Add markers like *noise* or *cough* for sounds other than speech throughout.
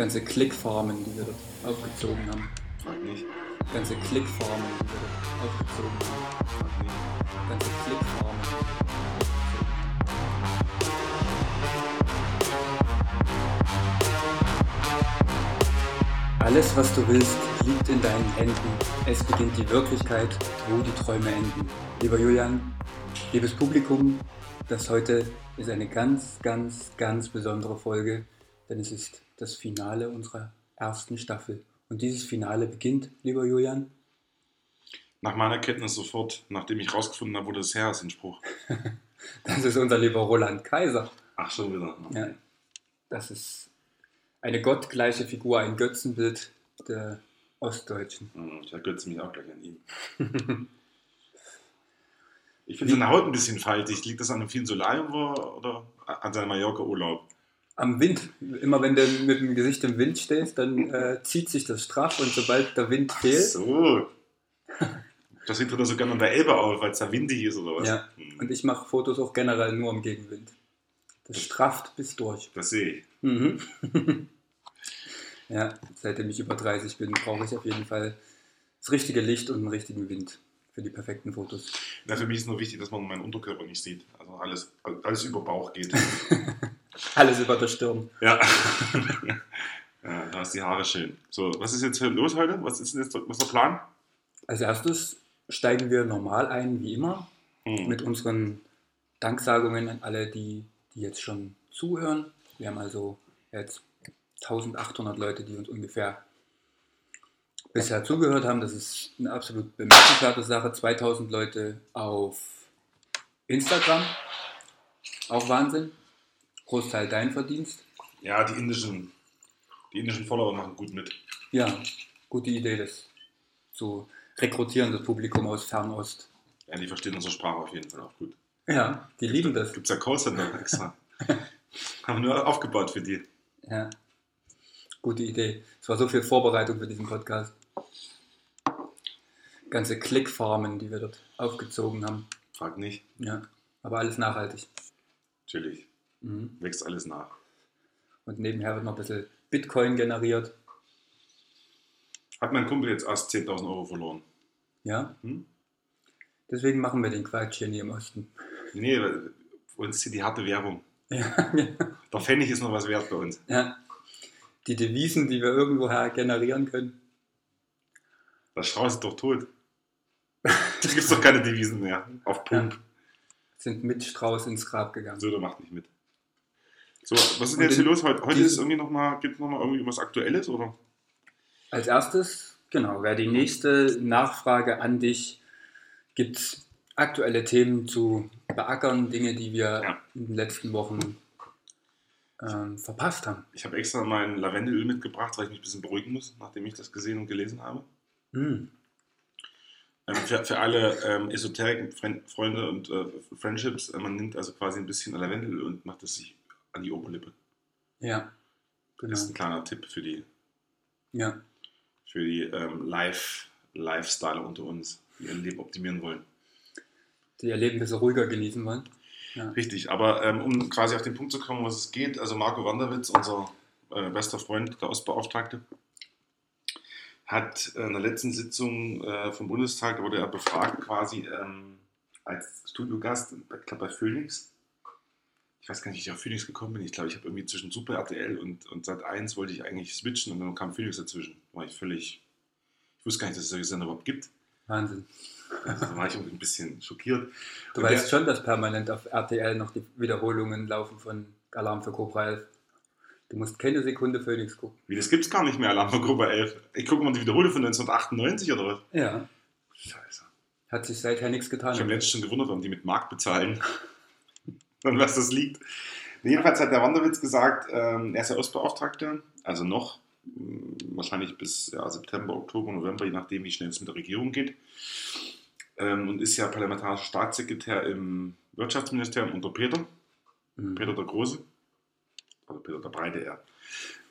ganze Klickfarmen, die wir dort aufgezogen haben. Frag nicht. Ganze Klickfarmen, die wir dort aufgezogen haben. Frag nicht. Ganze Klickfarmen. Alles, was du willst, liegt in deinen Händen. Es beginnt die Wirklichkeit, wo die Träume enden. Lieber Julian, liebes Publikum, das heute ist eine ganz, ganz, ganz besondere Folge, denn es ist das Finale unserer ersten Staffel. Und dieses Finale beginnt, lieber Julian, Nach meiner Kenntnis sofort, nachdem ich rausgefunden habe, wo das her ist, in Spruch. *laughs* das ist unser lieber Roland Kaiser. Ach, schon wieder. Ja, das ist eine gottgleiche Figur, ein Götzenbild der Ostdeutschen. Ich ergötze mich auch gleich an ihm. *laughs* Ich finde seine Haut ein bisschen faltig. Liegt das an dem vielen Solarium oder an seinem Mallorca-Urlaub? Am Wind, immer wenn du mit dem Gesicht im Wind stehst, dann äh, zieht sich das straff und sobald der Wind fehlt, So. *laughs* Das sieht er so gerne an der Elbe auf, weil es da windig ist oder was? Ja. Hm, und ich mache Fotos auch generell nur im Gegenwind. Das strafft bis durch. Das sehe ich. Mhm. *laughs* ja, seitdem ich über 30 bin, brauche ich auf jeden Fall das richtige Licht und einen richtigen Wind für die perfekten Fotos. Na, für mich ist nur wichtig, dass man meinen Unterkörper nicht sieht. Also alles, alles über Bauch geht. *laughs* Alles über der Stirn. ja. *laughs* ja. Da ist die Haare schön. So, was ist jetzt los heute? Was ist denn jetzt was der Plan? Als erstes steigen wir normal ein, wie immer, Hm. mit unseren Danksagungen an alle, die, die jetzt schon zuhören. Wir haben also jetzt 1800 Leute, die uns ungefähr bisher zugehört haben. Das ist eine absolut bemerkenswerte Sache. 2000 Leute auf Instagram. Auch Wahnsinn. Großteil dein Verdienst. Ja, die indischen, die indischen Follower machen gut mit. Ja, gute Idee, das zu rekrutieren, das Publikum aus Fernost. Ja, die verstehen unsere Sprache auf jeden Fall auch gut. Ja, die lieben das. Gibt es ja Callcenter *laughs* extra. Haben wir nur aufgebaut für die. Ja, gute Idee. Es war so viel Vorbereitung für diesen Podcast. Ganze Klickfarmen, die wir dort aufgezogen haben. Frag nicht. Ja, aber alles nachhaltig. Natürlich. Mhm. Wächst alles nach. Und nebenher wird noch ein bisschen Bitcoin generiert. Hat mein Kumpel jetzt erst 10.000 Euro verloren. Ja, Hm? deswegen machen wir den Quatsch hier nie im Osten. Nee, uns ist die harte Währung. *laughs* Ja, Der Pfennig ist noch was wert bei uns. ja. Die Devisen, die wir irgendwoher generieren können. Das Strauß ist doch tot. Da gibt es doch keine Devisen mehr. Auf Pump. sind mit Strauß ins Grab gegangen. So, der macht nicht mit. So, was ist denn jetzt hier los? Heute, heute ist irgendwie noch mal, gibt es nochmal irgendwie was Aktuelles, oder? Als erstes, genau, wäre die nächste Nachfrage an dich. Gibt es aktuelle Themen zu beackern, Dinge, die wir Ja. in den letzten Wochen ähm, verpasst haben? Ich habe extra mein Lavendelöl mitgebracht, weil ich mich ein bisschen beruhigen muss, nachdem ich das gesehen und gelesen habe. Hm. Ähm, für, für alle ähm, Esoterik-Freunde und äh, Friendships, äh, man nimmt also quasi ein bisschen Lavendelöl und macht es sich an die Oberlippe. Ja, genau. Das ist ein kleiner Tipp für die, Ja, für die ähm, Live, Lifestyle unter uns, die ihr Leben optimieren wollen. die ihr Leben ein bisschen ruhiger genießen wollen. Ja. Richtig, aber ähm, um quasi auf den Punkt zu kommen, was es geht, also Marco Wanderwitz, unser äh, bester Freund, der Ostbeauftragte, hat in der letzten Sitzung äh, vom Bundestag, da wurde er befragt quasi ähm, als Studiogast, ich glaube bei Phoenix. Ich weiß gar nicht, wie ich auf Phoenix gekommen bin. Ich glaube, ich habe irgendwie zwischen Super RTL und, und Sat 1 wollte ich eigentlich switchen und dann kam Phoenix dazwischen. Da war ich völlig, ich wusste gar nicht, dass es solche Sender überhaupt gibt. Wahnsinn. Also, da war ich ein bisschen schockiert. Du Und weißt der- schon, dass permanent auf RTL noch die Wiederholungen laufen von Alarm für Cobra 11. Du musst keine Sekunde Phoenix gucken. Wie, das gibt's gar nicht mehr, Alarm für Gruppe 11. Ich gucke mal die Wiederholung von 1998 oder was? Ja, Scheiße. hat sich seither nichts getan. Ich habe letztens schon gewundert, warum die mit Mark bezahlen. *laughs* Und was das liegt. Jedenfalls hat der Wanderwitz gesagt, ähm, er ist ja Ostbeauftragter, also noch, mh, wahrscheinlich bis ja, September, Oktober, November, je nachdem, wie schnell es mit der Regierung geht. Ähm, und ist ja parlamentarischer Staatssekretär im Wirtschaftsministerium unter Peter, Mhm. Peter der Große. Also Peter der Breite eher.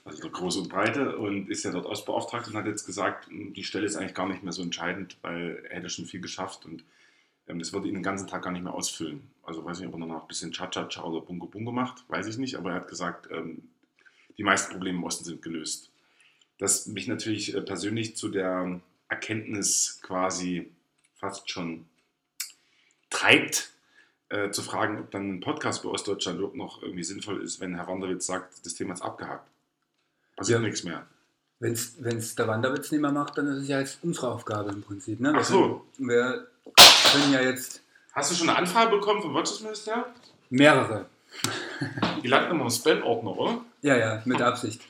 Also der Große und Breite und ist ja dort Ostbeauftragter und hat jetzt gesagt, die Stelle ist eigentlich gar nicht mehr so entscheidend, weil er hätte schon viel geschafft und ähm, das würde ihn den ganzen Tag gar nicht mehr ausfüllen. Also weiß nicht, ob er danach ein bisschen Cha-Cha-Cha oder Bungo Bungo macht, weiß ich nicht, aber er hat gesagt, ähm, die meisten Probleme im Osten sind gelöst. Das mich natürlich äh, persönlich zu der Erkenntnis quasi fast schon treibt, äh, zu fragen, ob dann ein Podcast bei Ostdeutschland überhaupt noch irgendwie sinnvoll ist, wenn Herr Wanderwitz sagt, das Thema ist abgehakt. Passiert Ja. nichts mehr. Wenn es der Wanderwitz nicht mehr macht, dann ist es ja jetzt unsere Aufgabe im Prinzip. Ne? Wir Ach so. Können, wir können ja jetzt Hast du schon eine Anfrage bekommen vom Wirtschaftsministerium? mehrere. Die landen immer im Spam-Ordner, oder? Ja, ja, mit Absicht.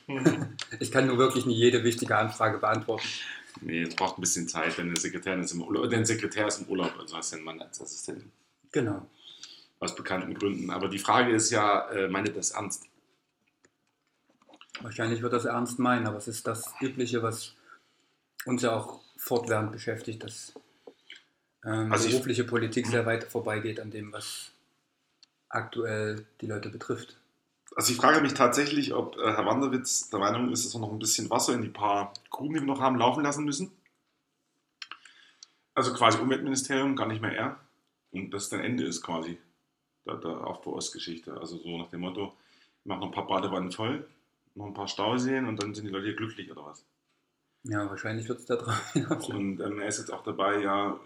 Ich kann nur wirklich nicht jede wichtige Anfrage beantworten. Nee, es braucht ein bisschen Zeit, wenn der Sekretär ist im Urlaub, der Sekretär ist im Urlaub, also hast du einen Mann als Assistenten. Genau. Aus bekannten Gründen. Aber die Frage ist ja, äh, meint ihr das ernst? Wahrscheinlich wird das ernst meinen, aber es ist das Übliche, was uns ja auch fortwährend beschäftigt, dass ähm, Also ich- berufliche Politik sehr weit vorbeigeht an dem, was aktuell die Leute betrifft. Also ich frage mich tatsächlich, ob äh, Herr Wanderwitz der Meinung ist, dass wir noch ein bisschen Wasser in die paar Gruben, die wir noch haben, laufen lassen müssen. Also quasi Umweltministerium, gar nicht mehr er. Und das dann Ende ist quasi der, der Aufbau-Ostgeschichte. Also so nach dem Motto, ich mache noch ein paar Badewannen voll, noch ein paar Stauseen und dann sind die Leute hier glücklich oder was. Ja, wahrscheinlich wird es da drauf *laughs* hinauslaufen. Und ähm, er ist jetzt auch dabei, ja,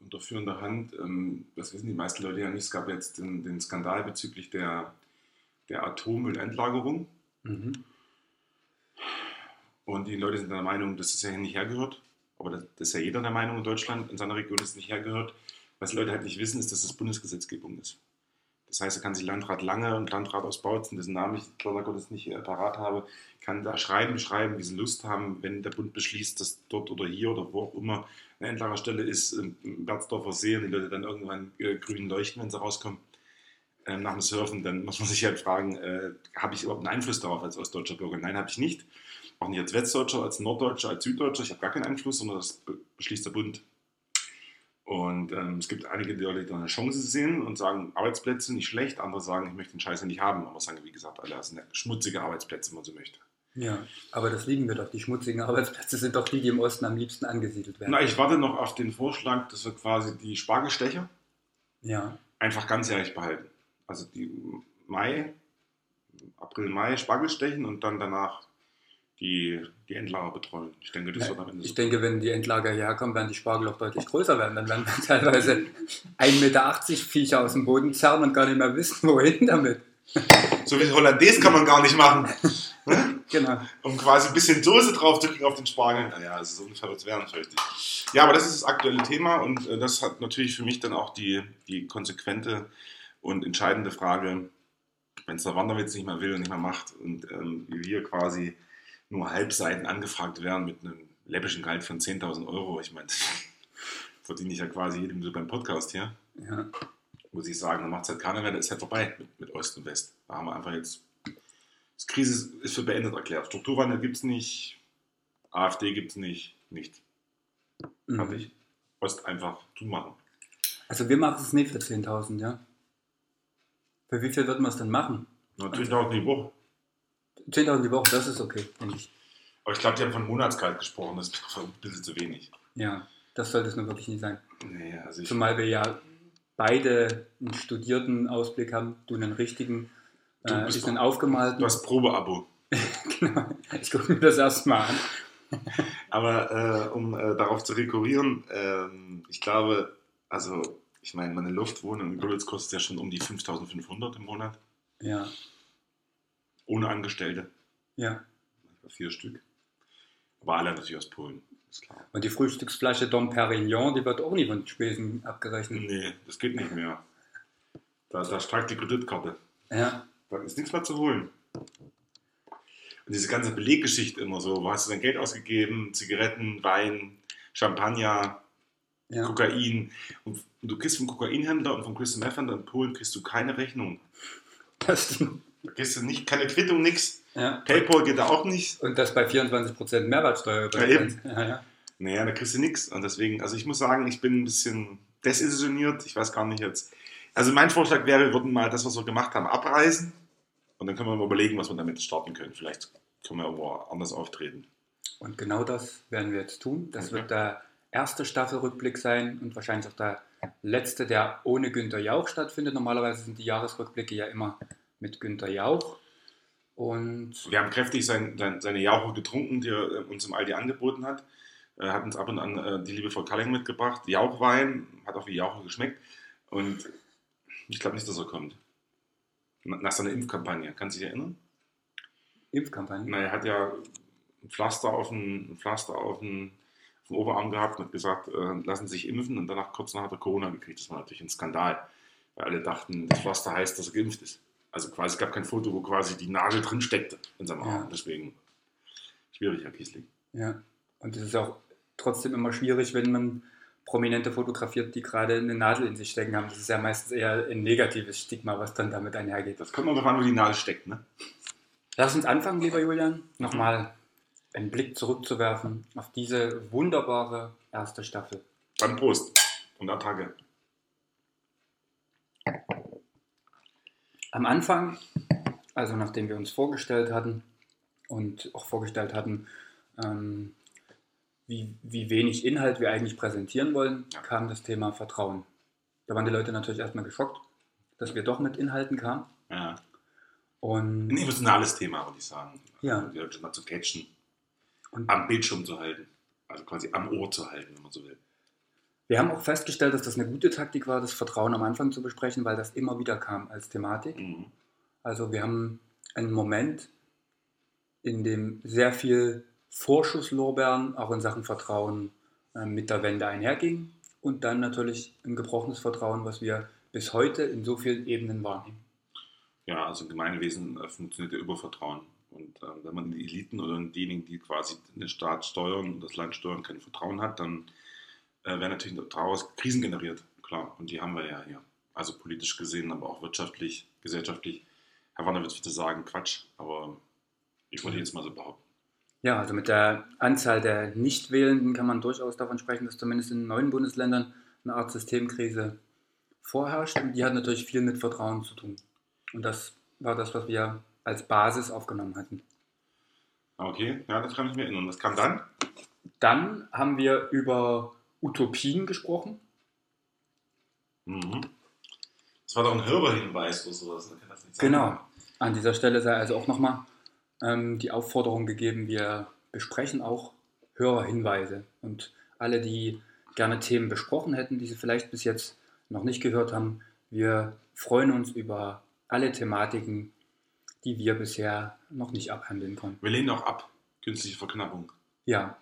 unter führender Hand, ähm, das wissen die meisten Leute ja nicht, es gab jetzt den, den Skandal bezüglich der, der Atommüllendlagerung. Mhm. Und die Leute sind der Meinung, dass es ja hier nicht hergehört. Aber das, das ist ja jeder der Meinung in Deutschland, in seiner Region, dass es nicht hergehört. Was die Leute halt nicht wissen, ist, dass das Bundesgesetzgebung ist. Das heißt, da kann sich Landrat Lange und Landrat aus Bautzen, dessen Namen ich leider Gottes nicht parat habe, kann da schreiben, schreiben, wie sie Lust haben, wenn der Bund beschließt, dass dort oder hier oder wo auch immer eine Endlagerstelle ist, im Berzdorfer See und die Leute dann irgendwann äh, grün leuchten, wenn sie rauskommen ähm, nach dem Surfen, dann muss man *laughs* sich halt fragen, äh, habe ich überhaupt einen Einfluss darauf als ostdeutscher Bürger? Nein, habe ich nicht. Auch nicht als Westdeutscher, als Norddeutscher, als Süddeutscher. Ich habe gar keinen Einfluss, sondern das be- beschließt der Bund. Und ähm, es gibt einige, die Leute, die eine Chance sehen und sagen, Arbeitsplätze nicht schlecht. Andere sagen, ich möchte den Scheiß ja nicht haben. Aber sagen, wie gesagt, alle sind schmutzige Arbeitsplätze, wenn man so möchte. Ja, aber das lieben wir doch. Die schmutzigen Arbeitsplätze sind doch die, die im Osten am liebsten angesiedelt werden. Na, ich warte noch auf den Vorschlag, dass wir quasi die Spargelstecher Ja, einfach ganzjährig behalten. Also die Mai, April, Mai Spargel stechen und dann danach die, die Endlager betreuen. Ich denke, das wird am Ende ich so. denke, wenn die Endlager hierher kommen, werden die Spargel auch deutlich größer werden. Dann werden wir *laughs* teilweise 1,80 Meter Viecher aus dem Boden zerren und gar nicht mehr wissen, wohin damit. So wie Hollandaise kann man gar nicht machen. *laughs* Genau. Um quasi ein bisschen Soße drauf zu kriegen auf den Spargel. Naja, es ist ungefähr was werden, fürchte ich. Ja, aber das ist das aktuelle Thema und äh, das hat natürlich für mich dann auch die, die konsequente und entscheidende Frage, wenn es der Wanderwitz nicht mehr will und nicht mehr macht und ähm, wir quasi nur Halbseiten angefragt werden mit einem läppischen Gehalt von 10.000 Euro. Ich meine, *laughs* verdiene ich ja quasi jedem so beim Podcast hier. Ja. Muss ich sagen, dann macht es halt keiner mehr, das ist halt vorbei mit, mit Ost und West. Da haben wir einfach jetzt, das Krise ist- für beendet erklärt. Strukturwandel gibt es nicht, AfD gibt es nicht, nichts. Mhm. Fertig. Ost einfach zumachen. Also wir machen es nicht für 10.000, ja. Für wie viel wird man es denn machen? Natürlich dauert die Woche. 10.000 die Woche, das ist okay, denke ich. Aber ich glaube, die haben von Monatsgehalt gesprochen, das ist ein bisschen zu wenig. Ja, das sollte es nur wirklich nicht sein. Nee, also Zumal wir ja beide einen studierten Ausblick haben, du einen richtigen, Du äh, ich einen aufgemalten. du hast Probeabo. *laughs* genau. Ich gucke mir das erstmal an. *laughs* Aber äh, um äh, darauf zu rekurrieren, ähm, ich glaube, also ich meine, meine Luftwohnung in Görlitz kostet ja schon um die 5500 im Monat, Ja, ohne Angestellte. ja. Vier Stück. Aber alle natürlich aus Polen, ist klar. Und die Frühstücksflasche Dom Perignon, die wird auch nicht von Spesen abgerechnet. Nee, das geht nicht mehr. Da, da streikt die Kreditkarte. Ja, Da ist nichts mehr zu holen. Und diese ganze Beleggeschichte immer so, wo hast du dein Geld ausgegeben? Zigaretten, Wein, Champagner, ja. Kokain. Und du kriegst vom Kokainhändler und vom Crystal Meth Händler in Polen kriegst du keine Rechnung. Das stimmt. Da kriegst du nicht, keine Quittung, nix. Ja. Paypal geht da auch nicht. Und das bei 24% Mehrwertsteuer. Ja, eben. Ja, ja. Naja, da kriegst du nichts. Und deswegen, also ich muss sagen, ich bin ein bisschen desillusioniert. Ich weiß gar nicht jetzt. Also mein Vorschlag wäre, wir würden mal das, was wir gemacht haben, abreißen. Und dann können wir mal überlegen, was wir damit starten können. Vielleicht können wir irgendwo anders auftreten. Und genau das werden wir jetzt tun. Das Okay. wird der erste Staffelrückblick sein und wahrscheinlich auch der letzte, der ohne Günter Jauch stattfindet. Normalerweise sind die Jahresrückblicke ja immer mit Günter Jauch. Und Wir haben kräftig sein, sein, seine Jauche getrunken, die er äh, uns im Aldi angeboten hat. Er hat uns ab und an äh, die liebe Frau Kalling mitgebracht. Jauchwein, hat auch wie Jauche geschmeckt. Und ich glaube nicht, dass er kommt. Na- Nach seiner Impfkampagne, kannst du dich erinnern? Impfkampagne. Na, er hat ja ein Pflaster auf den, Pflaster auf den, auf den Oberarm gehabt und hat gesagt, äh, lassen Sie sich impfen. Und danach, kurz nachher hat er Corona gekriegt. Das war natürlich ein Skandal. Weil alle dachten, das Pflaster heißt, dass er geimpft ist. Also quasi, es gab kein Foto, wo quasi die Nadel drin steckte in seinem Arm. Ja. Deswegen schwierig, Herr Kiesling. Ja. Und es ist auch trotzdem immer schwierig, wenn man Prominente fotografiert, die gerade eine Nadel in sich stecken haben. Das ist ja meistens eher ein negatives Stigma, was dann damit einhergeht. Das kommt noch darauf an, wo die Nadel steckt, ne? Lass uns anfangen, lieber Julian, nochmal einen Blick zurückzuwerfen auf diese wunderbare erste Staffel. Dann Prost und Attacke. Am Anfang, also nachdem wir uns vorgestellt hatten und auch vorgestellt hatten, ähm, wie, wie wenig Inhalt wir eigentlich präsentieren wollen, kam das Thema Vertrauen. Da waren die Leute natürlich erstmal geschockt, dass wir doch mit Inhalten kamen. Ja. Und Ein emotionales Thema, würde ich sagen. Ja. Also, die Leute mal zu catchen, Und- am Bildschirm zu halten. Also quasi am Ohr zu halten, wenn man so will. Wir haben auch festgestellt, dass das eine gute Taktik war, das Vertrauen am Anfang zu besprechen, weil das immer wieder kam als Thematik. Mhm. Also wir haben einen Moment, in dem sehr viel Vorschusslorbeeren auch in Sachen Vertrauen äh, mit der Wende einherging und dann natürlich ein gebrochenes Vertrauen, was wir bis heute in so vielen Ebenen wahrnehmen. Ja, also im Gemeinwesen äh, funktioniert ja Übervertrauen. Und ähm, wenn man in die Eliten oder in diejenigen, die quasi den Staat steuern und das Land steuern, kein Vertrauen hat, dann äh, werden natürlich daraus Krisen generiert. Klar, und die haben wir ja hier. Also politisch gesehen, aber auch wirtschaftlich, gesellschaftlich. Herr Wanner wird wieder sagen, Quatsch, aber ich wollte jetzt mal so behaupten. Ja, also mit der Anzahl der Nichtwählenden kann man durchaus davon sprechen, dass zumindest in neuen Bundesländern eine Art Systemkrise vorherrscht und die hat natürlich viel mit Vertrauen zu tun. Und das war das, was wir als Basis aufgenommen hatten. Okay, ja, das kann ich mir erinnern. Was kam dann? Dann haben wir über Utopien gesprochen. Mhm. Das war doch ein Hörerhinweis oder sowas. ne? Kann das nicht sein? Genau. An dieser Stelle sei also auch nochmal ähm, die Aufforderung gegeben, wir besprechen auch Hörerhinweise. Und alle, die gerne Themen besprochen hätten, die sie vielleicht bis jetzt noch nicht gehört haben, wir freuen uns über alle Thematiken, die wir bisher noch nicht abhandeln konnten. Wir lehnen auch ab. Künstliche Verknappung. Ja,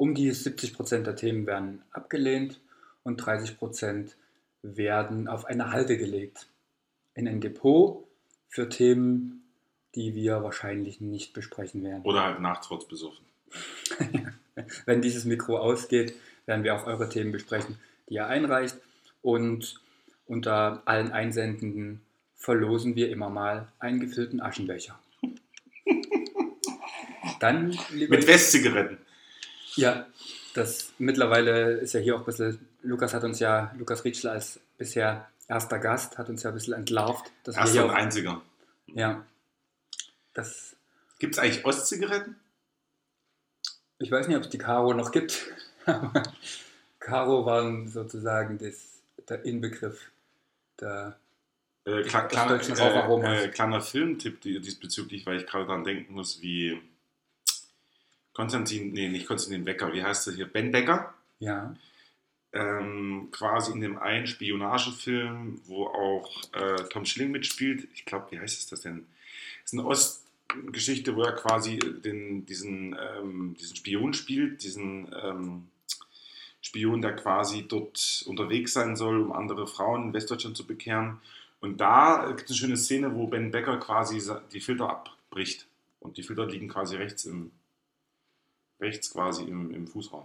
um die 70% der Themen werden abgelehnt und 30% werden auf eine Halde gelegt. In ein Depot für Themen, die wir wahrscheinlich nicht besprechen werden. Oder halt nachts besoffen. *laughs* Wenn dieses Mikro ausgeht, werden wir auch eure Themen besprechen, die ihr einreicht. Und unter allen Einsendenden verlosen wir immer mal einen gefüllten Aschenbecher. *laughs* Dann, Mit Westzigaretten. Ja, das mittlerweile ist ja hier auch ein bisschen, Lukas hat uns ja, Lukas Rietschler als bisher erster Gast, hat uns ja ein bisschen entlarvt, dass Erster und auch, einziger. ja, das, Gibt es eigentlich Ostzigaretten? ich weiß nicht, ob es die Caro noch gibt, *laughs* Caro waren sozusagen das, der Inbegriff der, Äh, Aus kleiner, äh, äh, kleiner Filmtipp die- diesbezüglich, weil ich gerade daran denken muss, wie Konstantin, nee, nicht Konstantin Becker, wie heißt er hier? Ben Becker? ja, Ähm, quasi in dem einen Spionagefilm, wo auch äh, Tom Schilling mitspielt. Ich glaube, wie heißt es das denn? Das ist eine Ostgeschichte, wo er quasi den, diesen, ähm, diesen Spion spielt, diesen ähm, Spion, der quasi dort unterwegs sein soll, um andere Frauen in Westdeutschland zu bekehren. Und da gibt es eine schöne Szene, wo Ben Becker quasi die Filter abbricht. Und die Filter liegen quasi rechts im rechts quasi im, im Fußraum.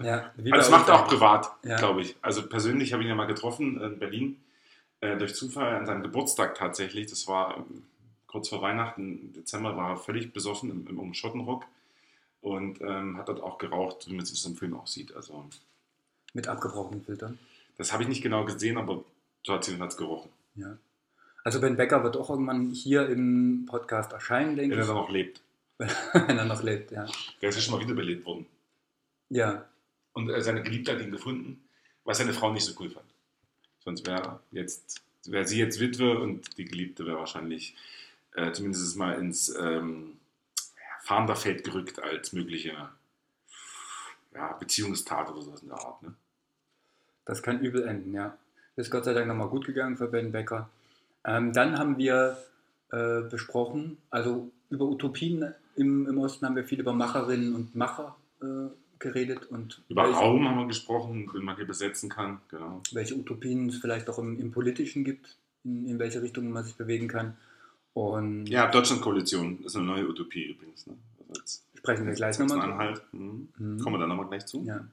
ja, Also das macht er auch privat, Ja. glaube ich. Also persönlich habe ich ihn ja mal getroffen in Berlin, äh, durch Zufall an seinem Geburtstag tatsächlich. Das war ähm, kurz vor Weihnachten, im Dezember, war er völlig besoffen im, im Umschottenrock und ähm, hat dort auch geraucht, wie man das im Film auch sieht. Also mit abgebrochenen Filtern. das habe ich nicht genau gesehen, aber so hat es gerochen. Ja. Also Ben Becker wird auch irgendwann hier im Podcast erscheinen, denke Wenn er ich, dann noch lebt. *laughs* wenn er noch lebt, ja. Der ist ja schon mal wiederbelebt worden. Ja, Und äh, seine Geliebte hat ihn gefunden, was seine Frau nicht so cool fand. Sonst wäre jetzt wäre sie jetzt Witwe und die Geliebte wäre wahrscheinlich äh, zumindest mal ins ähm, Fahnderfeld gerückt als mögliche ja, Beziehungstat oder sowas in der Art. Ne? Das kann übel enden, ja. Ist Gott sei Dank nochmal gut gegangen für Ben Becker. Ähm, dann haben wir äh, besprochen, also über Utopien im, im Osten haben wir viel über Macherinnen und Macher äh, geredet und über welche, Raum haben wir gesprochen, den man hier besetzen kann. Genau. Welche Utopien es vielleicht auch im, im Politischen gibt, in, in, welche Richtung man sich bewegen kann. Und ja, Deutschlandkoalition ist eine neue Utopie übrigens. Ne? Also Sprechen wir gleich nochmal. Anhalt. Mhm. Mhm. Kommen wir da nochmal gleich zu. Ja.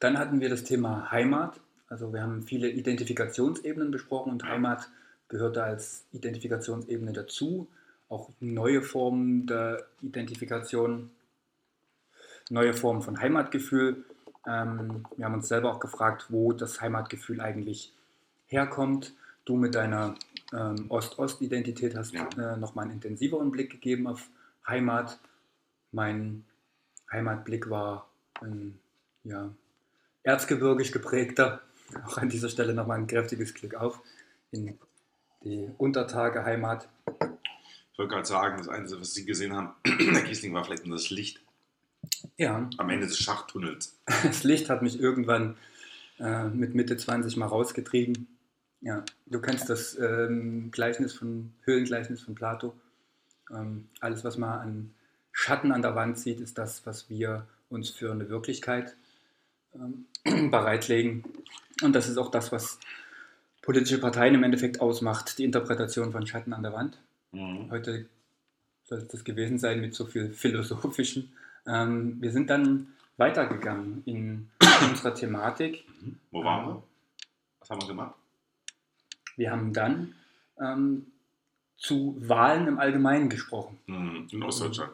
Dann hatten wir das Thema Heimat. Also wir haben viele Identifikationsebenen besprochen und Heimat gehört da als Identifikationsebene dazu. Auch neue Formen der Identifikation, neue Formen von Heimatgefühl. Ähm, wir haben uns selber auch gefragt, wo das Heimatgefühl eigentlich herkommt. Du mit deiner ähm, Ost-Ost-Identität hast ja. äh, nochmal einen intensiveren Blick gegeben auf Heimat. Mein Heimatblick war ein ja, erzgebirgisch geprägter. Auch an dieser Stelle nochmal ein kräftiges Glück auf in die Untertage Heimat. Ich wollte gerade sagen, das Einzige, was Sie gesehen haben, *clears throat* der Kiesling, war vielleicht nur das Licht. Ja. Am Ende des Schachtunnels. *laughs* Das Licht hat mich irgendwann äh, mit Mitte 20 mal rausgetrieben. Ja, du kennst das ähm, Gleichnis von Höhlengleichnis von Plato. Ähm, alles, was man an Schatten an der Wand sieht, ist das, was wir uns für eine Wirklichkeit ähm, *clears throat* bereitlegen. Und das ist auch das, was politische Parteien im Endeffekt ausmacht, die Interpretation von Schatten an der Wand. Mhm. Heute soll es das gewesen sein mit so viel philosophischen. Ähm, wir sind dann weitergegangen in *coughs* unserer Thematik. Mhm. Wo waren wir? Was haben wir gemacht? Wir haben dann ähm, zu Wahlen im Allgemeinen gesprochen. Mhm. In Ostdeutschland.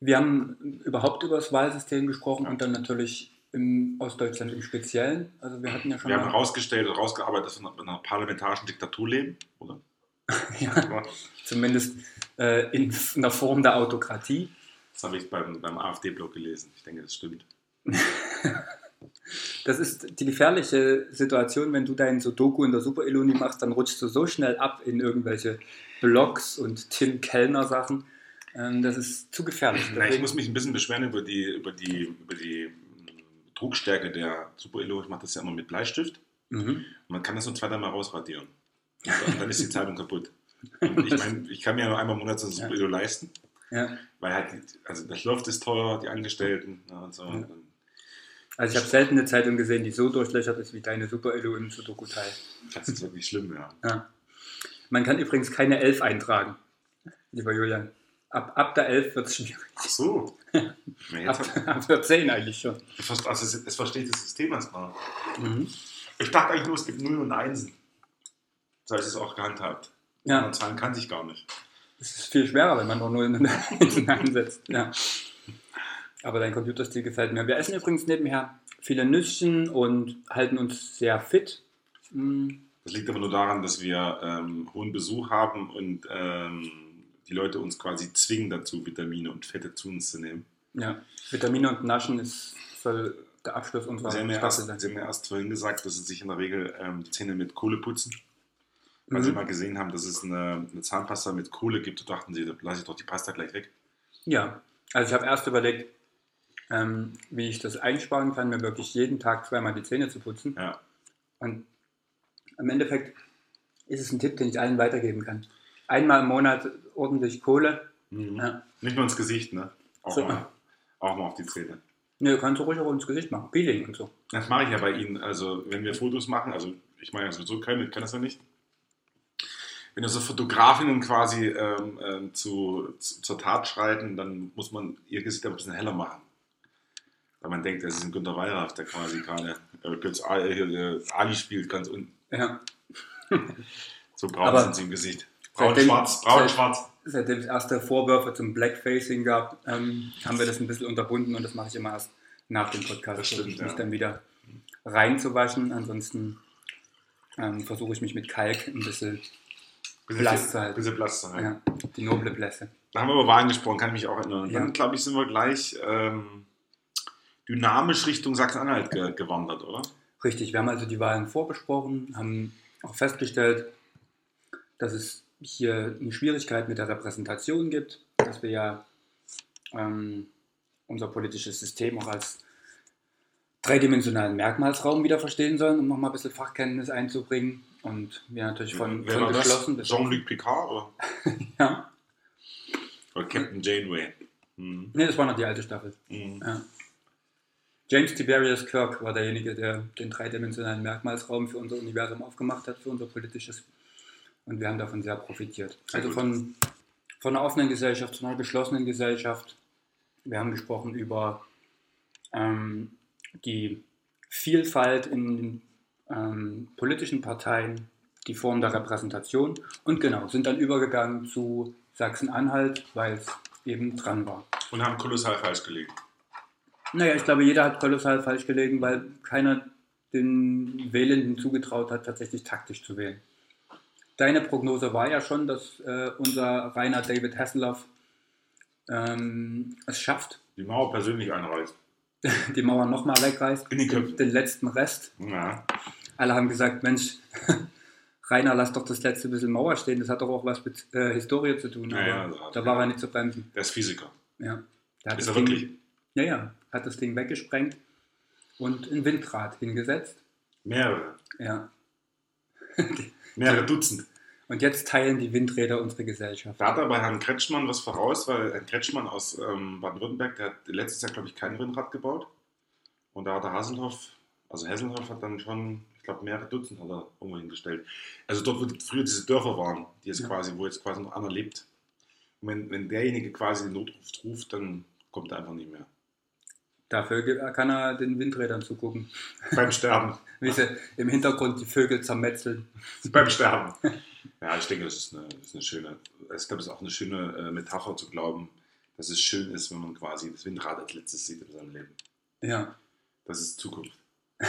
Wir haben überhaupt über das Wahlsystem gesprochen ja. und dann natürlich im Ostdeutschland im Speziellen. Also wir hatten ja schon. Wir haben herausgestellt und herausgearbeitet, dass wir in einer parlamentarischen Diktatur leben, oder? *laughs* ja, zumindest äh, in einer Form der Autokratie. Das habe ich beim, beim AfD-Blog gelesen. Ich denke, das stimmt. *laughs* das ist die gefährliche Situation, wenn du deinen Sudoku in der Super Eloni machst, dann rutschst du so schnell ab in irgendwelche Blogs und Tim Kellner Sachen. Ähm, das ist zu gefährlich. Na, ich muss mich ein bisschen beschweren über die, über die, über die Druckstärke der Super Elo, ich mache das ja immer mit Bleistift. Mhm. man kann das nur zwei, dreimal rausradieren. Und dann, ist die Zeitung kaputt. Und ich meine, ich kann mir ja nur einmal im Monat so ein Super Elo leisten. Ja. Weil halt, also das Luft ist teuer, die Angestellten ne, und so. Ja. Also ich habe selten eine Zeitung gesehen, die so durchlöchert ist wie deine Super Elo im Sudoku-Teil. Das ist wirklich schlimm, ja. ja. Man kann übrigens keine Elf eintragen, lieber Julian. Ab, ab der 11 wird es schwierig. Ach so. *laughs* Ja, ab, ab, der 10 eigentlich schon. Also es, es versteht das System erstmal. Mhm. Ich dachte eigentlich nur, es gibt 0 und 1. Das heißt, es ist auch gehandhabt. Ja. Und Zahlen kann sich gar nicht. Es ist viel schwerer, wenn man nur 0 und 1 einsetzt. Ja. Aber dein Computerstil gefällt mir. Wir essen übrigens nebenher viele Nüsschen und halten uns sehr fit. Mhm. Das liegt aber nur daran, dass wir ähm, hohen Besuch haben und ähm, die Leute uns quasi zwingen dazu, Vitamine und Fette zu uns zu nehmen. Ja, Vitamine und Naschen ist, soll der Abschluss unserer Sie haben erst. Sie haben ja erst vorhin gesagt, dass Sie sich in der Regel ähm, die Zähne mit Kohle putzen. Weil mhm. Sie mal gesehen haben, dass es eine, eine Zahnpasta mit Kohle gibt, dachten Sie, da lasse ich doch die Pasta gleich weg. Ja, also ich habe erst überlegt, ähm, wie ich das einsparen kann, mir wirklich jeden Tag zweimal die Zähne zu putzen. Ja. Und im Endeffekt ist es ein Tipp, den ich allen weitergeben kann einmal im Monat ordentlich Kohle. Mhm. Ja. Nicht nur ins Gesicht, ne? Auch, so. mal, auch mal auf die Zähne. Ne, kannst du ruhig auch ins Gesicht machen. Peeling und so. Das mache ich ja bei Ihnen. Also, wenn wir Fotos machen, also ich meine ja sowieso ich kann das ja nicht. Wenn also Fotografinnen quasi ähm, ähm, zu, zu, zur Tat schreiten, dann muss man ihr Gesicht ein bisschen heller machen. Weil man denkt, das ist ein Günter Weyraff, der quasi gerade äh, Ali spielt, ganz unten. Ja. *laughs* so braun sind sie im Gesicht. Braun-schwarz, braun-schwarz. Seitdem es erste Vorwürfe zum Blackfacing gab, ähm, haben wir das ein bisschen unterbunden und das mache ich immer erst nach dem Podcast, das stimmt, mich ja. dann wieder reinzuwaschen. Ansonsten ähm, versuche ich mich mit Kalk ein bisschen, bisschen blass zu halten. Bisschen blass zu halten. Ja, die noble Blässe. Da haben wir über Wahlen gesprochen, kann ich mich auch erinnern. Ja. Dann, glaube ich, sind wir gleich ähm, dynamisch Richtung Sachsen-Anhalt ge gewandert, oder? Richtig, wir haben also die Wahlen vorbesprochen, haben auch festgestellt, dass es hier eine Schwierigkeit mit der Repräsentation gibt, dass wir ja ähm, unser politisches System auch als dreidimensionalen Merkmalsraum wieder verstehen sollen, um nochmal ein bisschen Fachkenntnis einzubringen. Und wir natürlich von, von geschlossen bis. Jean-Luc Picard oder, *laughs* Ja. oder Captain Janeway? Mhm. Ne, das war noch die alte Staffel. Mhm. Ja. James Tiberius Kirk war derjenige, der den dreidimensionalen Merkmalsraum für unser Universum aufgemacht hat, für unser politisches. Und wir haben davon sehr profitiert. Sehr also gut. von, von einer offenen Gesellschaft zu einer geschlossenen Gesellschaft. Wir haben gesprochen über ähm, die Vielfalt in den ähm, politischen Parteien, die Form der Repräsentation und genau, sind dann übergegangen zu Sachsen-Anhalt, weil es eben dran war. Und haben kolossal falsch gelegen. Naja, ich glaube, jeder hat kolossal falsch gelegen, weil keiner den Wählenden zugetraut hat, tatsächlich taktisch zu wählen. Deine Prognose war ja schon, dass äh, unser Rainer David Hasselhoff ähm, es schafft, Die Mauer persönlich einreißt. *laughs* die Mauer nochmal wegreißt, In die Köpfe. den, den letzten Rest. Ja. Alle haben gesagt, Mensch, *laughs* Rainer, lass doch das letzte bisschen Mauer stehen, das hat doch auch was mit äh, Historie zu tun. Ja, aber ja, also- da war er nicht zu bremsen. Der ist Physiker. Ja. Der hat Ist er Ding- wirklich? Ja, ja, hat das Ding weggesprengt und ein Windrad hingesetzt. Mehrere. Ja. *laughs* Mehrere Dutzend. Und jetzt teilen die Windräder unsere Gesellschaft. Da hat aber Herrn Kretschmann was voraus, weil Herrn Kretschmann aus ähm, Baden-Württemberg, der hat letztes Jahr, glaube ich, kein Windrad gebaut. Und da hat der Hasselhoff, also Hasselhoff hat dann schon, glaube, mehrere Dutzend hat er irgendwo hingestellt. Also dort, wo früher diese Dörfer waren, die jetzt Ja. quasi, wo jetzt quasi noch einer lebt. Und wenn, wenn derjenige quasi den Notruf ruft, dann kommt er einfach nicht mehr. Dafür kann er den Windrädern zugucken, Beim Sterben. *laughs* wie sie im Hintergrund die Vögel zermetzeln. *laughs* Beim Sterben. Ja, ich denke, das ist eine, das ist eine schöne, ich glaube, das ist auch eine schöne äh, Metapher zu glauben, dass es schön ist, wenn man quasi das Windrad als letztes sieht in seinem Leben. Ja, Das ist Zukunft. *laughs*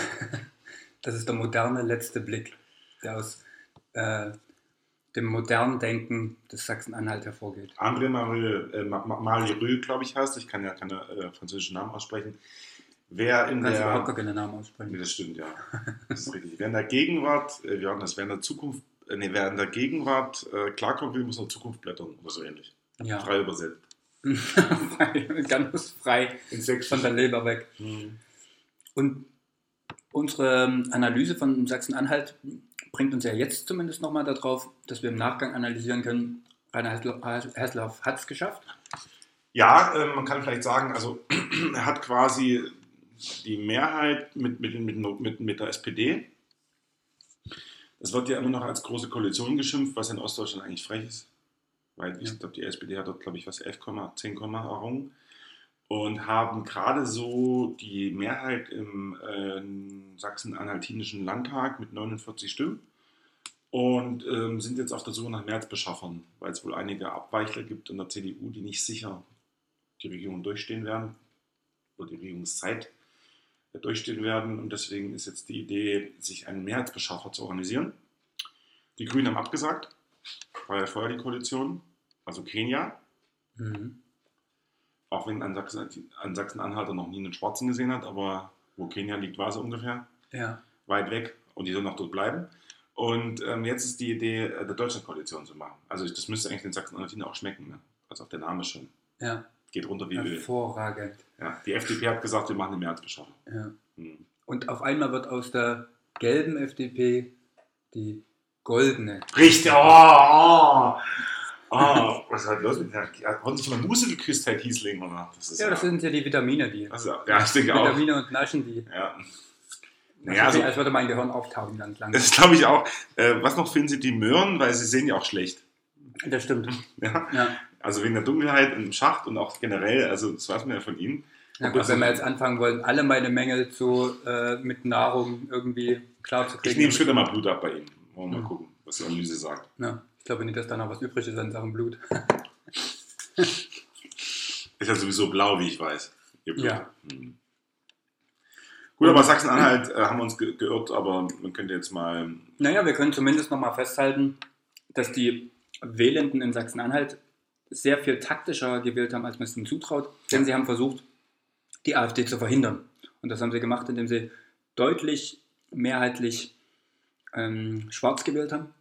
das ist der moderne letzte Blick, der aus äh, dem modernen Denken des Sachsen-Anhalt hervorgeht. André Marie, äh, Ma- Ma- Malheureux, glaube ich, heißt. Ich kann ja keine äh, französischen Namen aussprechen. Wer in Du kannst überhaupt gar der. keine Namen Nee, aussprechen. das stimmt, ja. Das ist richtig. Wer in der Gegenwart, äh, wir hatten das, wer in der Zukunft, äh, nee, wer in der Gegenwart äh, klarkommen will, muss in der Zukunft blättern oder so ähnlich. Ja, Frei übersetzt. *laughs* frei, ganz frei In sechs von der Leber weg. Hm. Und unsere ähm, Analyse von Sachsen-Anhalt bringt uns ja jetzt zumindest nochmal darauf, dass wir im Nachgang analysieren können, Rainer Hasselhoff hat es geschafft. Ja, ähm, man kann vielleicht sagen, also *clears throat* er hat quasi die Mehrheit mit, mit, mit, mit, mit der SPD. Das wird ja immer noch als große Koalition geschimpft, was in Ostdeutschland eigentlich frech ist. Weil ich Ja. glaube, die SPD hat dort, glaube ich, was 11, 10, errungen. Und haben gerade so die Mehrheit im äh, sachsen-anhaltinischen Landtag mit 49 Stimmen. Und ähm, sind jetzt auf der Suche nach Mehrheitsbeschaffern, weil es wohl einige Abweichler gibt in der CDU, die nicht sicher die Regierung durchstehen werden oder die Regierungszeit durchstehen werden. Und deswegen ist jetzt die Idee, sich einen Mehrheitsbeschaffer zu organisieren. Die Grünen haben abgesagt, war ja vorher die Koalition, also Kenia, Mhm. Auch wenn an an Sachsen-Anhalter noch nie einen Schwarzen gesehen hat, aber wo Kenia liegt, war sie ungefähr Ja, weit weg und die sollen noch dort bleiben. Und ähm, jetzt ist die Idee, äh, der Deutschlandkoalition zu machen. Also das müsste eigentlich den Sachsen-Anhaltern auch schmecken. Ne? Also auch der Name schon. ja, Geht runter wie Öl. hervorragend. Ja, die FDP hat gesagt, wir machen eine Mehrheitsbeschaffung. Ja. Hm. Und auf einmal wird aus der gelben FDP die goldene. Richtig, oh, oh, oh. Was ist halt los mit der? Wurden sich mal Muse geküsst, Herr Kiesling, oder? Das ist Ja, das sind ja die Vitamine, die. also, ja, ich denke auch. Vitamine und Naschen, die. Ja. Ja, Naja, also, als würde mein Gehirn auftauchen ganz langsam. das glaube ich auch. Äh, was noch finden Sie die Möhren, weil sie sehen ja auch schlecht. Das stimmt. *laughs* Ja? Ja. Also wegen der Dunkelheit im Schacht und auch generell, also das weiß man ja von Ihnen. Na gut, Also- wenn wir jetzt anfangen wollen, alle meine Mängel zu, äh, mit Nahrung irgendwie klar zu kriegen. Ich nehme später mal Blut ab bei Ihnen. Wollen wir mal Mhm. gucken, was die Analyse sagt. Ja, glaube nicht, dass da noch was übrig ist an Sachen Blut. *laughs* Ist ja sowieso blau, wie ich weiß. Ja. Hm. Gut, aber Sachsen-Anhalt äh, haben wir uns ge geirrt, aber man könnte jetzt mal. Naja, wir können zumindest nochmal festhalten, dass die Wählenden in Sachsen-Anhalt sehr viel taktischer gewählt haben, als man es ihnen zutraut, denn sie haben versucht, die AfD zu verhindern. Und das haben sie gemacht, indem sie deutlich mehrheitlich ähm, schwarz gewählt haben.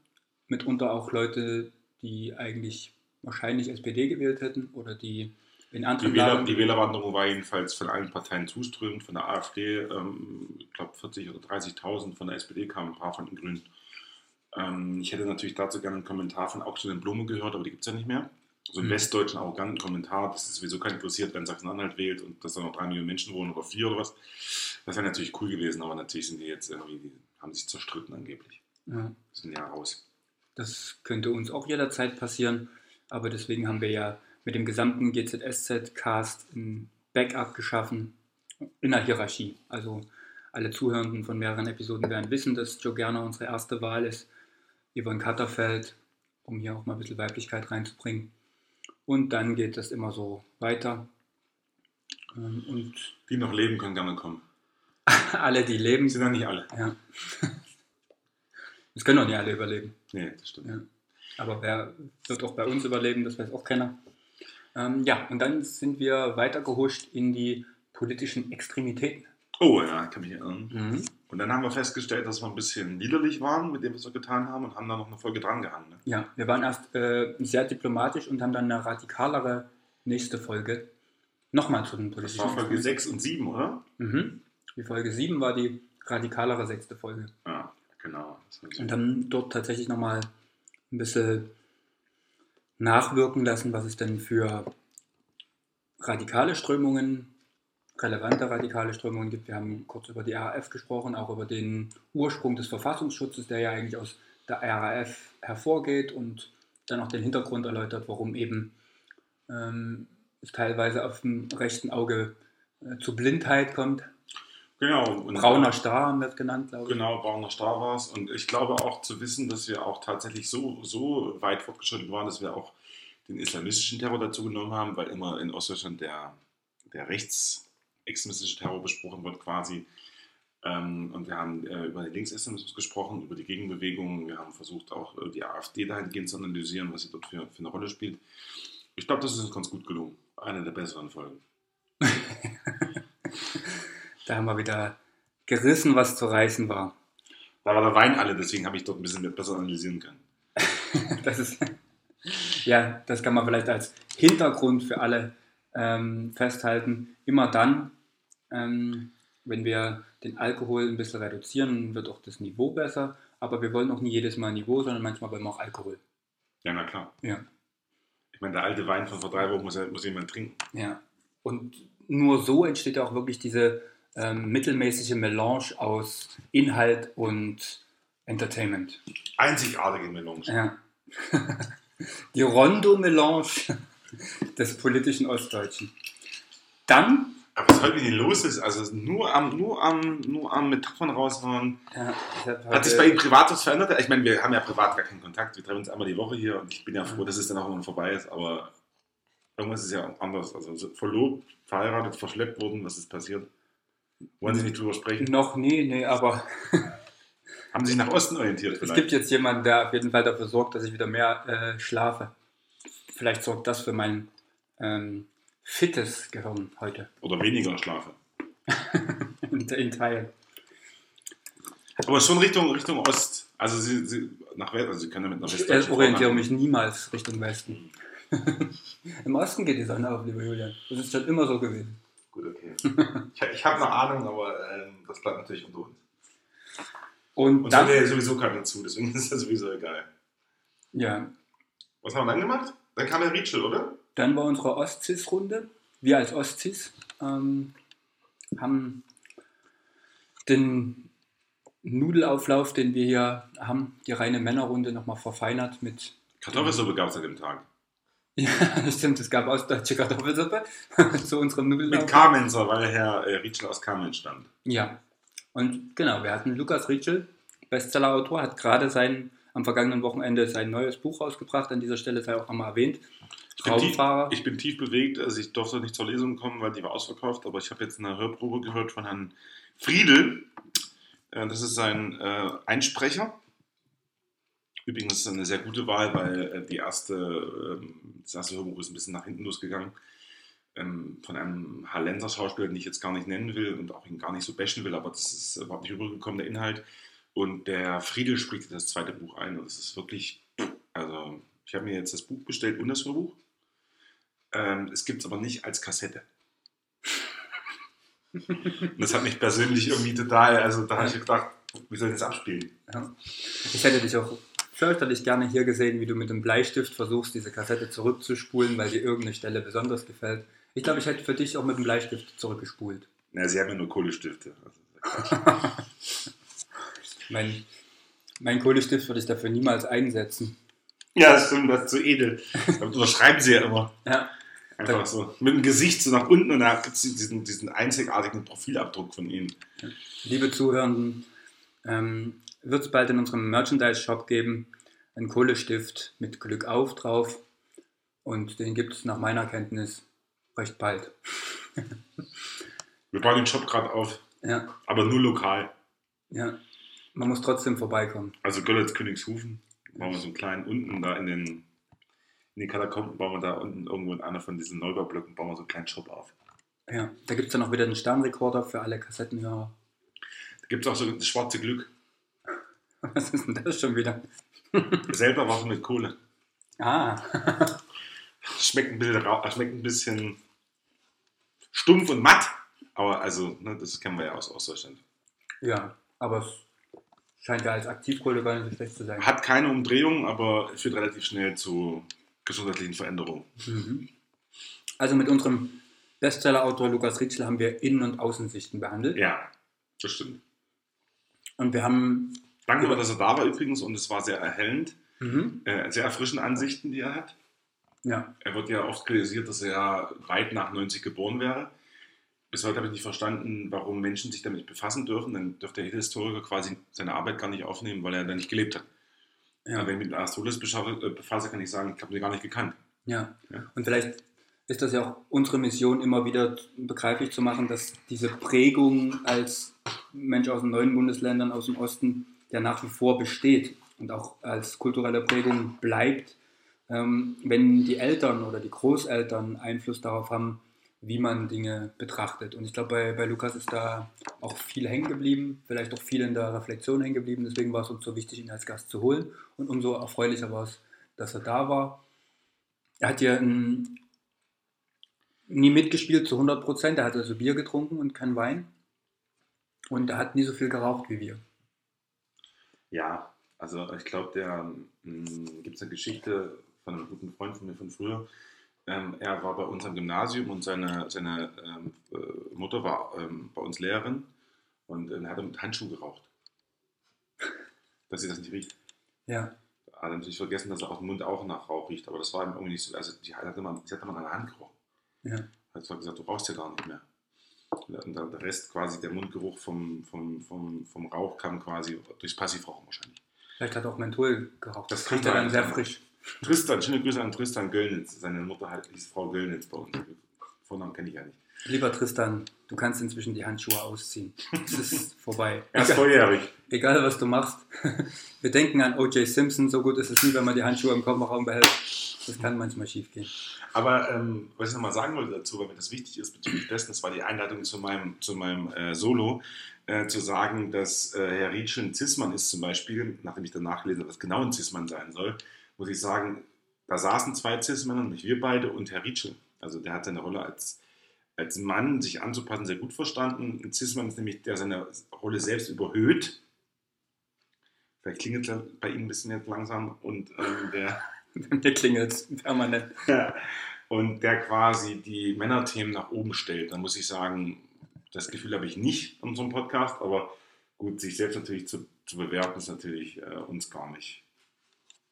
Mitunter auch Leute, die eigentlich wahrscheinlich SPD gewählt hätten oder die in anderen Die, Wähler, die Wählerwanderung war jedenfalls von allen Parteien zuströmend, von der AfD, ähm, ich glaube 40.000 oder 30.000, von der SPD kamen ein paar von den Grünen. Ähm, ich hätte natürlich dazu gerne einen Kommentar von Augustin Blume gehört, aber die gibt es ja nicht mehr. So einen Mhm. westdeutschen arroganten Kommentar, das ist sowieso keinen interessiert, wenn Sachsen-Anhalt wählt und dass da noch drei Millionen Menschen wohnen oder vier oder was. Das wäre natürlich cool gewesen, aber natürlich sind die jetzt irgendwie, die haben sich zerstritten angeblich. Ja. Sind ja raus. Das könnte uns auch jederzeit passieren, aber deswegen haben wir ja mit dem gesamten GZSZ-Cast ein Backup geschaffen in der Hierarchie. Also alle Zuhörenden von mehreren Episoden werden wissen, dass Joe Gerner unsere erste Wahl ist. Yvonne Katterfeld, um hier auch mal ein bisschen Weiblichkeit reinzubringen. Und dann geht das immer so weiter. Ähm, Und Die noch leben, können gerne kommen. *laughs* alle, die leben, Sind ja nicht alle. ja. Das können doch nicht alle überleben. Nee, das stimmt. Ja. Aber wer wird auch bei uns überleben, das weiß auch keiner. Ähm, ja, und dann sind wir weitergehuscht in die politischen Extremitäten. Oh ja, kann mich erinnern. Mhm. Und dann haben wir festgestellt, dass wir ein bisschen liederlich waren mit dem, was wir getan haben und haben da noch eine Folge dran gehangen. Ne? Ja, wir waren erst äh, sehr diplomatisch und haben dann eine radikalere nächste Folge nochmal zu den Das politischen war Folge Extremitäten. 6 und 7, oder? Mhm. Die Folge 7 war die radikalere sechste Folge. Ja, genau. Und haben dort tatsächlich nochmal ein bisschen nachwirken lassen, was es denn für radikale Strömungen, relevante radikale Strömungen gibt. Wir haben kurz über die RAF gesprochen, auch über den Ursprung des Verfassungsschutzes, der ja eigentlich aus der RAF hervorgeht und dann auch den Hintergrund erläutert, warum eben ähm, es teilweise auf dem rechten Auge äh, zu Blindheit kommt. Genau. Und Brauner Star haben wir es genannt, glaube ich. Genau, Brauner Star war es. Und ich glaube auch zu wissen, dass wir auch tatsächlich so, so weit fortgeschritten waren, dass wir auch den islamistischen Terror dazu genommen haben, weil immer in Ostdeutschland der, der rechtsextremistische Terror besprochen wird quasi. Ähm, und wir haben äh, über den Linksextremismus gesprochen, über die Gegenbewegungen. Wir haben versucht, auch äh, die AfD dahingehend zu analysieren, was sie dort für, für eine Rolle spielt. Ich glaube, das ist uns ganz gut gelungen. Eine der besseren Folgen. *laughs* Da haben wir wieder gerissen, was zu reißen war. Da war der Wein alle, deswegen habe ich dort ein bisschen besser analysieren können. *laughs* Das ist, ja, das kann man vielleicht als Hintergrund für alle ähm, festhalten. Immer dann, ähm, wenn wir den Alkohol ein bisschen reduzieren, wird auch das Niveau besser. Aber wir wollen auch nie jedes Mal Niveau, sondern manchmal wollen wir auch Alkohol. Ja, na klar. Ja. Ich meine, der alte Wein von vor drei Wochen muss, ja- muss jemand trinken. Ja. Und nur so entsteht auch wirklich diese ähm, mittelmäßige Melange aus Inhalt und Entertainment. Einzigartige Melange. Ja. *laughs* Die Rondo-Melange *laughs* des politischen Ostdeutschen. Dann, Aber was heute mit los ist, also nur am, nur am, nur am Metaphern raushauen. ja, Hat sich bei Ihnen privat was verändert? Ich meine, wir haben ja privat gar keinen Kontakt. Wir treffen uns einmal die Woche hier und ich bin ja froh, dass es dann auch irgendwann vorbei ist. Aber irgendwas ist ja anders. Also so verlobt, verheiratet, verschleppt worden, was ist passiert? Wollen Sie nicht drüber sprechen? noch nie, nee, aber *laughs* Haben Sie sich nach Osten orientiert es vielleicht? gibt jetzt jemanden, der auf jeden Fall dafür sorgt, dass ich wieder mehr äh, schlafe. Vielleicht sorgt das für mein ähm, fittes Gehirn heute. Oder weniger schlafe. *laughs* in, in Teilen. Aber schon Richtung, Richtung Ost. Also Sie, Sie nach West, also Sie können ja mit einer Ich äh, orientiere mich niemals Richtung Westen. *laughs* Im Osten geht die Sonne auf, lieber Julian. Das ist schon immer so gewesen. Gut, okay. Ich, ich habe eine Ahnung, aber ähm, das bleibt natürlich unter uns. Und Und dann, ja sowieso keiner zu, deswegen *laughs* ist das sowieso egal. ja, Was haben wir dann gemacht? Dann kam der Rietschel, oder? dann war unsere Ostcis-Runde. Wir als Ostcis ähm, haben den Nudelauflauf, den wir hier haben, die reine Männerrunde nochmal verfeinert mit Kartoffelsuppe gab es an dem Tag. Ja, *laughs* stimmt, es gab ostdeutsche Kartoffelsuppe *laughs* zu unserem Nudelauflauf. Mit Kamenzer, weil Herr äh, Rietschel aus Kamenz stammt. Ja, und genau, wir hatten Lukas Rietschel, Bestsellerautor, hat gerade sein, am vergangenen Wochenende sein neues Buch rausgebracht. An dieser Stelle sei auch nochmal erwähnt. Ich bin, tief, ich bin tief bewegt, also ich durfte nicht zur Lesung kommen, weil die war ausverkauft, aber ich habe jetzt eine Hörprobe gehört von Herrn Friedel. Äh, Das ist sein äh, Einsprecher. Übrigens eine sehr gute Wahl, weil äh, die erste, ähm, das erste Hörbuch ist ein bisschen nach hinten losgegangen. Ähm, Von einem Hallenser Schauspieler, den ich jetzt gar nicht nennen will und auch ihn gar nicht so bashen will, aber das ist überhaupt nicht rübergekommen, der Inhalt. Und der Friedel spricht das zweite Buch ein. Und es ist wirklich, also ich habe mir jetzt das Buch bestellt und das Hörbuch. Ähm, es gibt es aber nicht als Kassette. Und das hat mich persönlich irgendwie total, also da habe ich gedacht, wie soll ich das abspielen? Ja. Ich hätte dich auch fürchterlich gerne hier gesehen, wie du mit dem Bleistift versuchst, diese Kassette zurückzuspulen, weil dir irgendeine Stelle besonders gefällt. Ich glaube, ich hätte für dich auch mit dem Bleistift zurückgespult. Na, sie haben ja nur Kohlestifte. Also, *laughs* mein, mein Kohlestift würde ich dafür niemals einsetzen. ja, das stimmt, das ist zu edel. Das schreiben sie ja immer. Ja, Einfach so. Mit dem Gesicht so nach unten und da gibt es diesen, diesen einzigartigen Profilabdruck von ihnen. liebe Zuhörenden, ähm, wird es bald in unserem Merchandise-Shop geben, einen Kohlestift mit Glück auf drauf. Und den gibt es nach meiner Kenntnis recht bald. Wir bauen den Shop gerade auf, Ja, aber nur lokal. ja. Man muss trotzdem vorbeikommen. Also Görlitz Königshofen, bauen wir so einen kleinen unten da in den, in den Katakomben, bauen wir da unten irgendwo in einer von diesen Neubaublöcken, bauen wir so einen kleinen Shop auf. Ja, da gibt es dann auch wieder einen Sternrekorder für alle Kassettenhörer. Da gibt es auch so das schwarze Glück. Was ist denn das schon wieder? Selber Wasser mit Kohle. Ah, Schmeckt ein bisschen, schmeckt ein bisschen stumpf und matt. Aber also, ne, das kennen wir ja aus Ostdeutschland. ja, aber es scheint ja als Aktivkohle gar nicht so schlecht zu sein. Hat keine Umdrehung, aber führt relativ schnell zu gesundheitlichen Veränderungen. Mhm. Also mit unserem Bestseller-Autor Lukas Ritschl haben wir Innen- und Außensichten behandelt. Ja, das stimmt. Und wir haben Danke, dass er da war übrigens und es war sehr erhellend. mhm. Äh, sehr erfrischende Ansichten, die er hat. ja, Er wird ja oft kritisiert, dass er ja weit nach 90 geboren wäre. Bis heute habe ich nicht verstanden, warum Menschen sich damit befassen dürfen. Dann dürfte der Historiker quasi seine Arbeit gar nicht aufnehmen, weil er da nicht gelebt hat. ja. Wenn ich mit Aristoteles äh, befasse, kann ich sagen, ich habe ihn gar nicht gekannt. Ja. Ja. Und vielleicht ist das ja auch unsere Mission, immer wieder begreiflich zu machen, dass diese Prägung als Mensch aus den neuen Bundesländern aus dem Osten ja nach wie vor besteht und auch als kulturelle Prägung bleibt, ähm, wenn die Eltern oder die Großeltern Einfluss darauf haben, wie man Dinge betrachtet. Und ich glaube, bei, bei Lukas ist da auch viel hängen geblieben, vielleicht auch viel in der Reflexion hängen geblieben. Deswegen war es uns so wichtig, ihn als Gast zu holen. Und umso erfreulicher war es, dass er da war. Er hat ja nie mitgespielt zu 100 Prozent. Er hat also Bier getrunken und kein Wein. Und er hat nie so viel geraucht wie wir. Ja, also ich glaube, der gibt es eine Geschichte von einem guten Freund von mir von früher. Ähm, er war bei uns am Gymnasium und seine, seine ähm, äh, Mutter war ähm, bei uns Lehrerin und äh, er hat mit Handschuhen geraucht. *laughs* Dass sie das nicht riecht. Ja, Er hat natürlich vergessen, dass er aus dem Mund auch nach Rauch riecht, aber das war ihm irgendwie nicht so. Also, die hatte man, sie hatte mal an der Hand gerochen. ja, Hat zwar gesagt, du rauchst ja gar nicht mehr. Der Rest quasi, der Mundgeruch vom, vom, vom, vom Rauch kam quasi durchs Passivrauchen wahrscheinlich. vielleicht hat auch Menthol geraucht. Das riecht er dann sehr frisch. Tristan, schöne Grüße an Tristan Göllnitz. Seine Mutter halt, hieß Frau Göllnitz bei uns. Vornamen kenne ich ja nicht. Lieber Tristan, du kannst inzwischen die Handschuhe ausziehen. Es ist *laughs* vorbei. Er ist Egal, volljährig. egal, was du machst. *laughs* Wir denken an O.J. Simpson. So gut ist es nie, wenn man die Handschuhe im Kofferraum behält. Das kann manchmal schief gehen. Aber ähm, was ich nochmal sagen wollte dazu, weil mir das wichtig ist bezüglich dessen, das war die Einleitung zu meinem, zu meinem äh, Solo, äh, zu sagen, dass äh, Herr Rietsch ein Zismann ist zum Beispiel, nachdem ich dann nachgelesen habe, was genau ein Zismann sein soll, muss ich sagen, da saßen zwei Cis-Männer, nämlich wir beide und Herr Rietschel. Also der hat seine Rolle als, als Mann, sich anzupassen, sehr gut verstanden. Ein Cis-Mann ist nämlich, der seine Rolle selbst überhöht. Vielleicht klingelt es bei Ihnen ein bisschen jetzt langsam. Und ähm, der, *laughs* mir klingelt es permanent. und der quasi die Männerthemen nach oben stellt. Dann muss ich sagen, das Gefühl habe ich nicht an so einem Podcast, aber gut, sich selbst natürlich zu, zu bewerten, ist natürlich äh, uns gar nicht.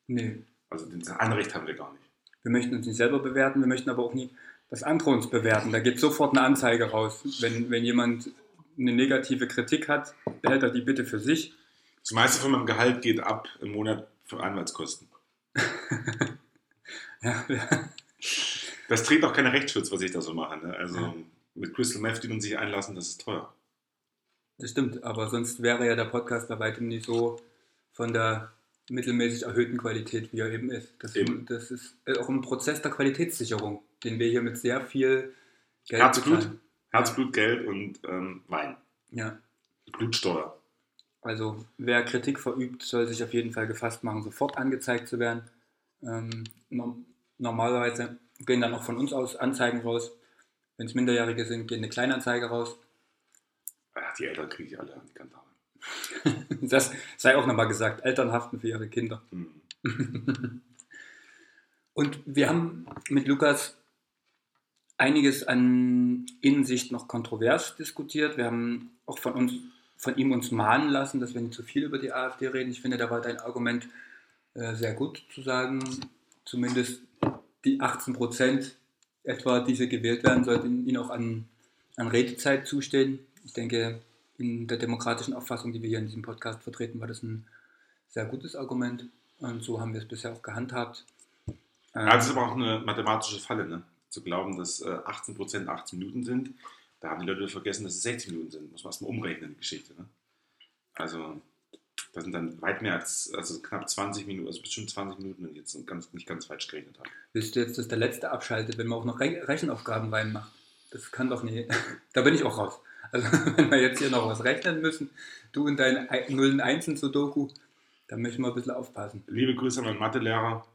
Nee, Also das Anrecht haben wir gar nicht. wir möchten uns nicht selber bewerten, wir möchten aber auch nie, dass andere uns bewerten. Da geht sofort eine Anzeige raus. Wenn, wenn jemand eine negative Kritik hat, behält er die bitte für sich. Das meiste von meinem Gehalt geht ab im Monat für Anwaltskosten. Ja, ja. Das trägt auch keine Rechtsschutz, was ich da so mache. Ne? Also Ja. mit Crystal Meth, die man sich einlassen, das ist teuer. Das stimmt, aber sonst wäre ja der Podcast bei weitem nicht so von der mittelmäßig erhöhten Qualität, wie er eben ist. Das, Eben. das ist auch ein Prozess der Qualitätssicherung, den wir hier mit sehr viel Geld Herzblut, bezahlen. Herzblut, Geld und ähm, Wein. Ja, Blutsteuer. Also wer Kritik verübt, soll sich auf jeden Fall gefasst machen, sofort angezeigt zu werden. Ähm, no normalerweise gehen dann auch von uns aus Anzeigen raus. Wenn es Minderjährige sind, geht eine Kleinanzeige raus. Ja, die Eltern kriege ich alle an die Kandare. *laughs* das sei auch nochmal gesagt, Eltern haften für ihre Kinder. Mhm. *laughs* Und wir haben mit Lukas einiges an Innensicht noch kontrovers diskutiert. Wir haben auch von, uns, von ihm uns mahnen lassen, dass wir nicht zu viel über die AfD reden. Ich finde, da war dein Argument äh, sehr gut zu sagen, zumindest die 18 Prozent etwa, die sie gewählt werden, sollten ihnen auch an, an Redezeit zustehen. Ich denke, in der demokratischen Auffassung, die wir hier in diesem Podcast vertreten, war das ein sehr gutes Argument. Und so haben wir es bisher auch gehandhabt. Ähm, also es ist aber auch eine mathematische Falle, ne? zu glauben, dass äh, 18% 18 Minuten sind. Da haben die Leute vergessen, dass es 60 Minuten sind. Muss man erstmal umrechnen, die Geschichte. Ne? Also das sind dann weit mehr als also knapp 20 Minuten, also bestimmt 20 Minuten, wenn ich jetzt ganz, nicht ganz falsch gerechnet habe. Willst du jetzt, dass der Letzte abschaltet, wenn man auch noch Re Rechenaufgaben reinmacht? Das kann doch nicht. *laughs* da bin ich auch raus. Also *laughs* wenn wir jetzt hier noch was rechnen müssen, du und dein Nullen Einsen Sudoku, da möchten wir ein bisschen aufpassen. Liebe Grüße an meinen Mathelehrer.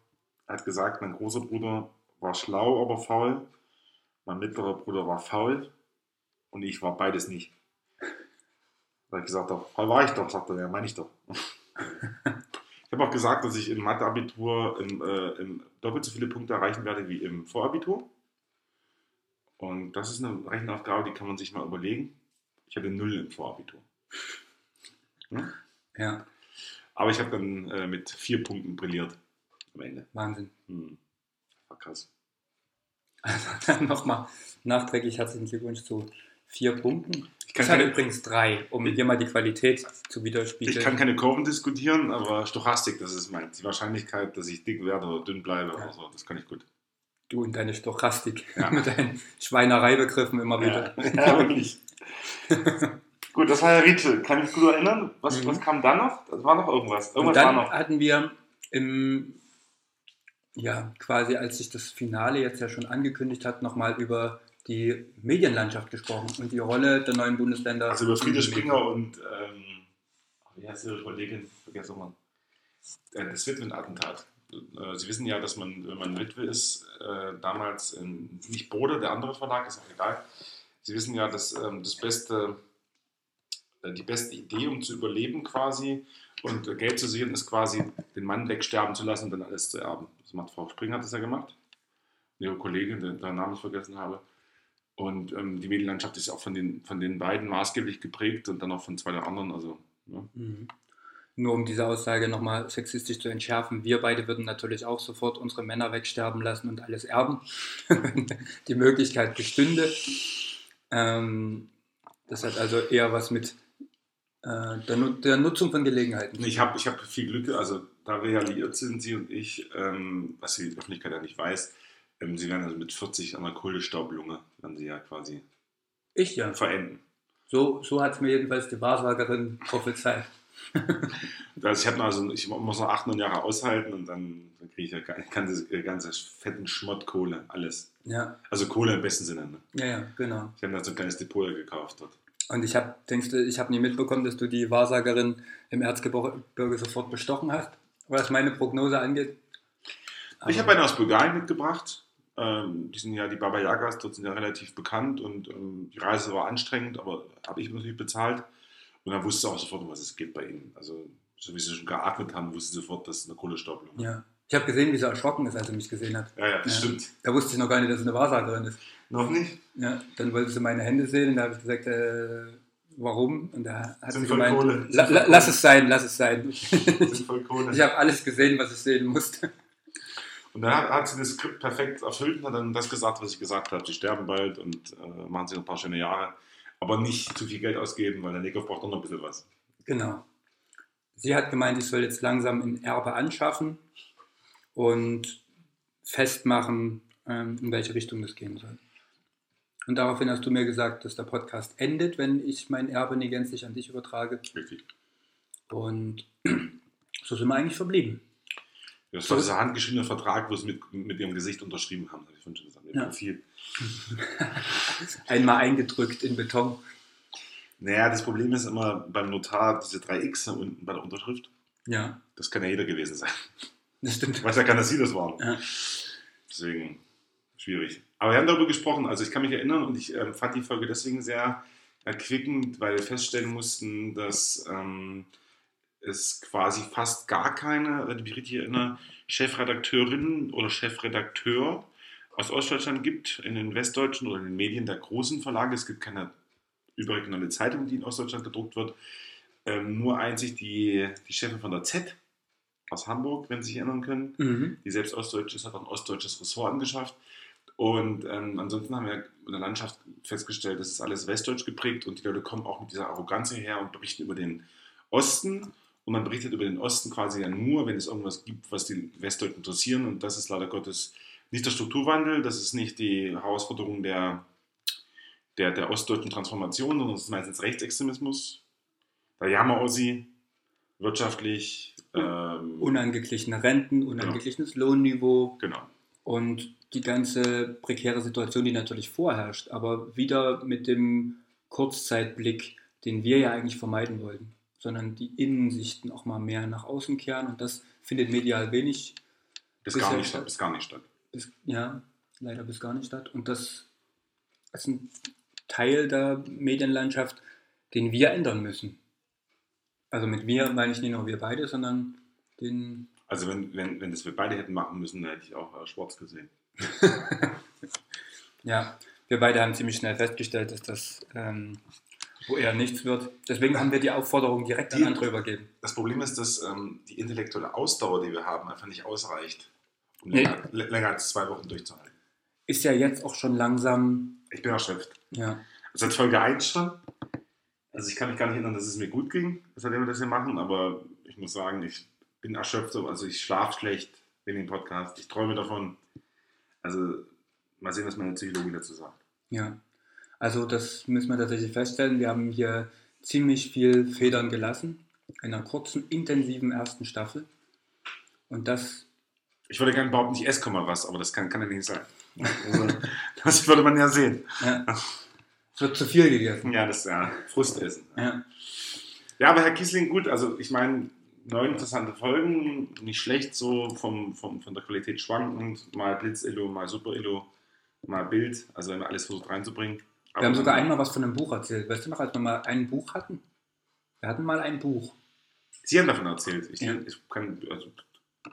Er hat gesagt, mein großer Bruder war schlau, aber faul. Mein mittlerer Bruder war faul und ich war beides nicht. Weil ich gesagt habe, faul war ich doch, sagt er, ja, meine ich doch. *laughs* ich habe auch gesagt, dass ich im Mathe-Abitur im, äh, doppelt so viele Punkte erreichen werde wie im Vorabitur. Und das ist eine Rechenaufgabe, die kann man sich mal überlegen. Ich hatte null im Vorabitur. *laughs* Hm? Ja. Aber ich habe dann äh, mit vier Punkten brilliert am Ende. Wahnsinn. Hm. War krass. Also *laughs* dann nochmal nachträglich herzlichen Glückwunsch zu vier Punkten. Ich kann hatte keine, übrigens drei, um hier mal die Qualität zu widerspiegeln. ich kann keine Kurven diskutieren, aber Stochastik, das ist meins. Die Wahrscheinlichkeit, dass ich dick werde oder dünn bleibe oder so, das kann ich gut. Du und deine Stochastik Ja. *laughs* mit deinen Schweinereibegriffen immer wieder. *laughs* Ja, wirklich. *laughs* gut, das war ja Rätsel. Kann ich mich gut erinnern? Was, Mhm. was kam dann noch? Das war noch irgendwas. Und Irgendwas dann war noch. hatten wir im, ja, quasi als sich das Finale jetzt ja schon angekündigt hat, nochmal über die Medienlandschaft gesprochen und die Rolle der neuen Bundesländer. Also über Friede Springer und, ähm, wie heißt ihre Kollegin? Vergessen mal. Äh, Das Witwen-Attentat. Äh, Sie wissen ja, dass man, wenn man Witwe ist, äh, damals in, nicht Bode, der andere Verlag, ist auch egal. Sie wissen ja, dass ähm, das beste, die beste Idee, um zu überleben quasi und Geld zu sehen, ist quasi den Mann wegsterben zu lassen und dann alles zu erben. Das macht Frau Springer, hat das ja gemacht. Ihre Kollegin, deren deren Namen ich vergessen habe. Und ähm, die Medienlandschaft ist ja auch von den, von den beiden maßgeblich geprägt und dann auch von zwei der anderen. Also, ne? Mhm. Nur um diese Aussage nochmal sexistisch zu entschärfen, wir beide würden natürlich auch sofort unsere Männer wegsterben lassen und alles erben, *laughs* wenn die Möglichkeit bestünde. Ähm, das hat also eher was mit äh, der, der Nutzung von Gelegenheiten. Ich habe ich hab viel Glück, also da wir ja liiert sind, Sie und ich, ähm, was die Öffentlichkeit ja nicht weiß, Sie werden also mit 40 an der Kohlestaublunge, werden Sie ja quasi Ich ja. verenden. So, so hat es mir jedenfalls die Wahrsagerin prophezeit. *laughs* Also ich, hab noch, also ich muss noch acht, neun Jahre aushalten und dann, dann kriege ich ja ga- ganze, ganze fetten Schmott Kohle, alles. Ja, Also Kohle im besten Sinne. Ne? ja, ja, genau. Ich habe da so ein kleines Depot gekauft dort. Und ich habe, denkst du, ich habe nie mitbekommen, dass du die Wahrsagerin im Erzgebirge sofort bestochen hast, was meine Prognose angeht. Ich habe eine aus Bulgarien mitgebracht. Ähm, die sind ja die Baba Yagas, dort sind ja relativ bekannt und ähm, die Reise war anstrengend, aber habe ich natürlich bezahlt. Und dann wusste ich auch sofort, um was es geht bei ihnen. Also, so wie sie schon geatmet haben, wusste sie sofort, dass es eine Kohlestaublung ist. Ja. Ich habe gesehen, wie sie erschrocken ist, als sie mich gesehen hat. Ja, ja, das Ja. stimmt. Da wusste ich noch gar nicht, dass sie eine Wahrsagerin ist. Noch nicht? Ja, dann wollte sie meine Hände sehen und da habe ich gesagt, äh, warum? Und da hat Sind sie voll gemeint, la, la, Kohle." lass es sein, lass es sein. *laughs* Ich habe alles gesehen, was ich sehen musste. Und dann hat, hat sie das Skript perfekt erfüllt und hat dann das gesagt, was ich gesagt habe. Sie sterben bald und äh, machen sie noch ein paar schöne Jahre. Aber nicht zu viel Geld ausgeben, weil der Neckhoff braucht auch noch ein bisschen was. Genau. Sie hat gemeint, ich soll jetzt langsam ein Erbe anschaffen und festmachen, ähm, in welche Richtung das gehen soll. Und daraufhin hast du mir gesagt, dass der Podcast endet, wenn ich mein Erbe nie gänzlich an dich übertrage. Richtig. Und *clears throat* so sind wir eigentlich verblieben. Das war dieser handgeschriebene Vertrag, wo sie mit, mit ihrem Gesicht unterschrieben haben, habe ich vorhin schon gesagt. Ihr Ja. Profil. *laughs* Einmal eingedrückt in Beton. Naja, das Problem ist immer beim Notar diese 3x da unten bei der Unterschrift. Ja, Das kann ja jeder gewesen sein. das stimmt. Weiß ja keiner, dass Sie das waren. Ja. Deswegen schwierig. Aber wir haben darüber gesprochen, also ich kann mich erinnern und ich ähm, fand die Folge deswegen sehr erquickend, weil wir feststellen mussten, dass ähm, es quasi fast gar keine, wenn ich mich richtig erinnere, Chefredakteurin oder Chefredakteur aus Ostdeutschland gibt, in den westdeutschen oder in den Medien der großen Verlage. Es gibt keine überregionale Zeitung, die in Ostdeutschland gedruckt wird. Ähm, nur einzig die, die Chefin von der Z aus Hamburg, wenn Sie sich erinnern können Mhm. die selbst ostdeutsch ist, hat auch ein ostdeutsches Ressort angeschafft. Und ähm, ansonsten haben wir in der Landschaft festgestellt, das ist alles westdeutsch geprägt und die Leute kommen auch mit dieser Arroganz hierher und berichten über den Osten. Und man berichtet über den Osten quasi ja nur, wenn es irgendwas gibt, was die Westdeutschen interessieren. Und das ist leider Gottes nicht der Strukturwandel, das ist nicht die Herausforderung der, der, der ostdeutschen Transformation, sondern es ist meistens Rechtsextremismus. Der Jammer-Ossi, wirtschaftlich. Ähm, Unangeglichene Renten, unangeglichenes Lohnniveau genau. und die ganze prekäre Situation, die natürlich vorherrscht, aber wieder mit dem Kurzzeitblick, den wir ja eigentlich vermeiden wollten, sondern die Innensichten auch mal mehr nach außen kehren und das findet medial wenig, Bis gar nicht statt. statt. Bis gar nicht statt. bis, ja, leider bis gar nicht statt und das ist ein Teil der Medienlandschaft, den wir ändern müssen. Also mit wir meine ich nicht nur wir beide, sondern den Also wenn, wenn, wenn das wir beide hätten machen müssen, dann hätte ich auch äh, Schwarz gesehen. *laughs* Ja, wir beide haben ziemlich schnell festgestellt, dass das ähm, wo eher nichts wird. Deswegen haben wir die Aufforderung direkt an Die- andere übergeben. Das Problem ist, dass ähm, die intellektuelle Ausdauer, die wir haben, einfach nicht ausreicht, um Nee. länger, länger als zwei Wochen durchzuhalten. Ist ja jetzt auch schon langsam, Ich bin erschöpft. ja, Seit Folge 1 schon. Also ich kann mich gar nicht erinnern, dass es mir gut ging, seitdem wir das hier machen, aber ich muss sagen, ich bin erschöpft. Also ich schlafe schlecht wegen dem Podcast. Ich träume davon. Also mal sehen, was meine Psychologie dazu sagt. ja. Also das müssen wir tatsächlich feststellen. Wir haben hier ziemlich viel Federn gelassen in einer kurzen, intensiven ersten Staffel. Und das, Ich würde gerne behaupten, ich esse kaum mal was, aber das kann, kann ja nicht sein. Also, *laughs* das würde man ja sehen. ja, es wird zu viel gegessen. Ja, das ist ja Frustessen. Ja, Ja, aber Herr Kiesling, gut, also ich meine, neun interessante Folgen, nicht schlecht so vom, vom, von der Qualität schwankend, mal Blitz-Illo, mal Super-Illo, mal Bild, also immer alles versucht reinzubringen. Wir haben sogar einmal was von einem Buch erzählt. Weißt du noch, als wir mal ein Buch hatten? Wir hatten mal ein Buch. Sie haben davon erzählt. Ich, Ja. ich kann, also,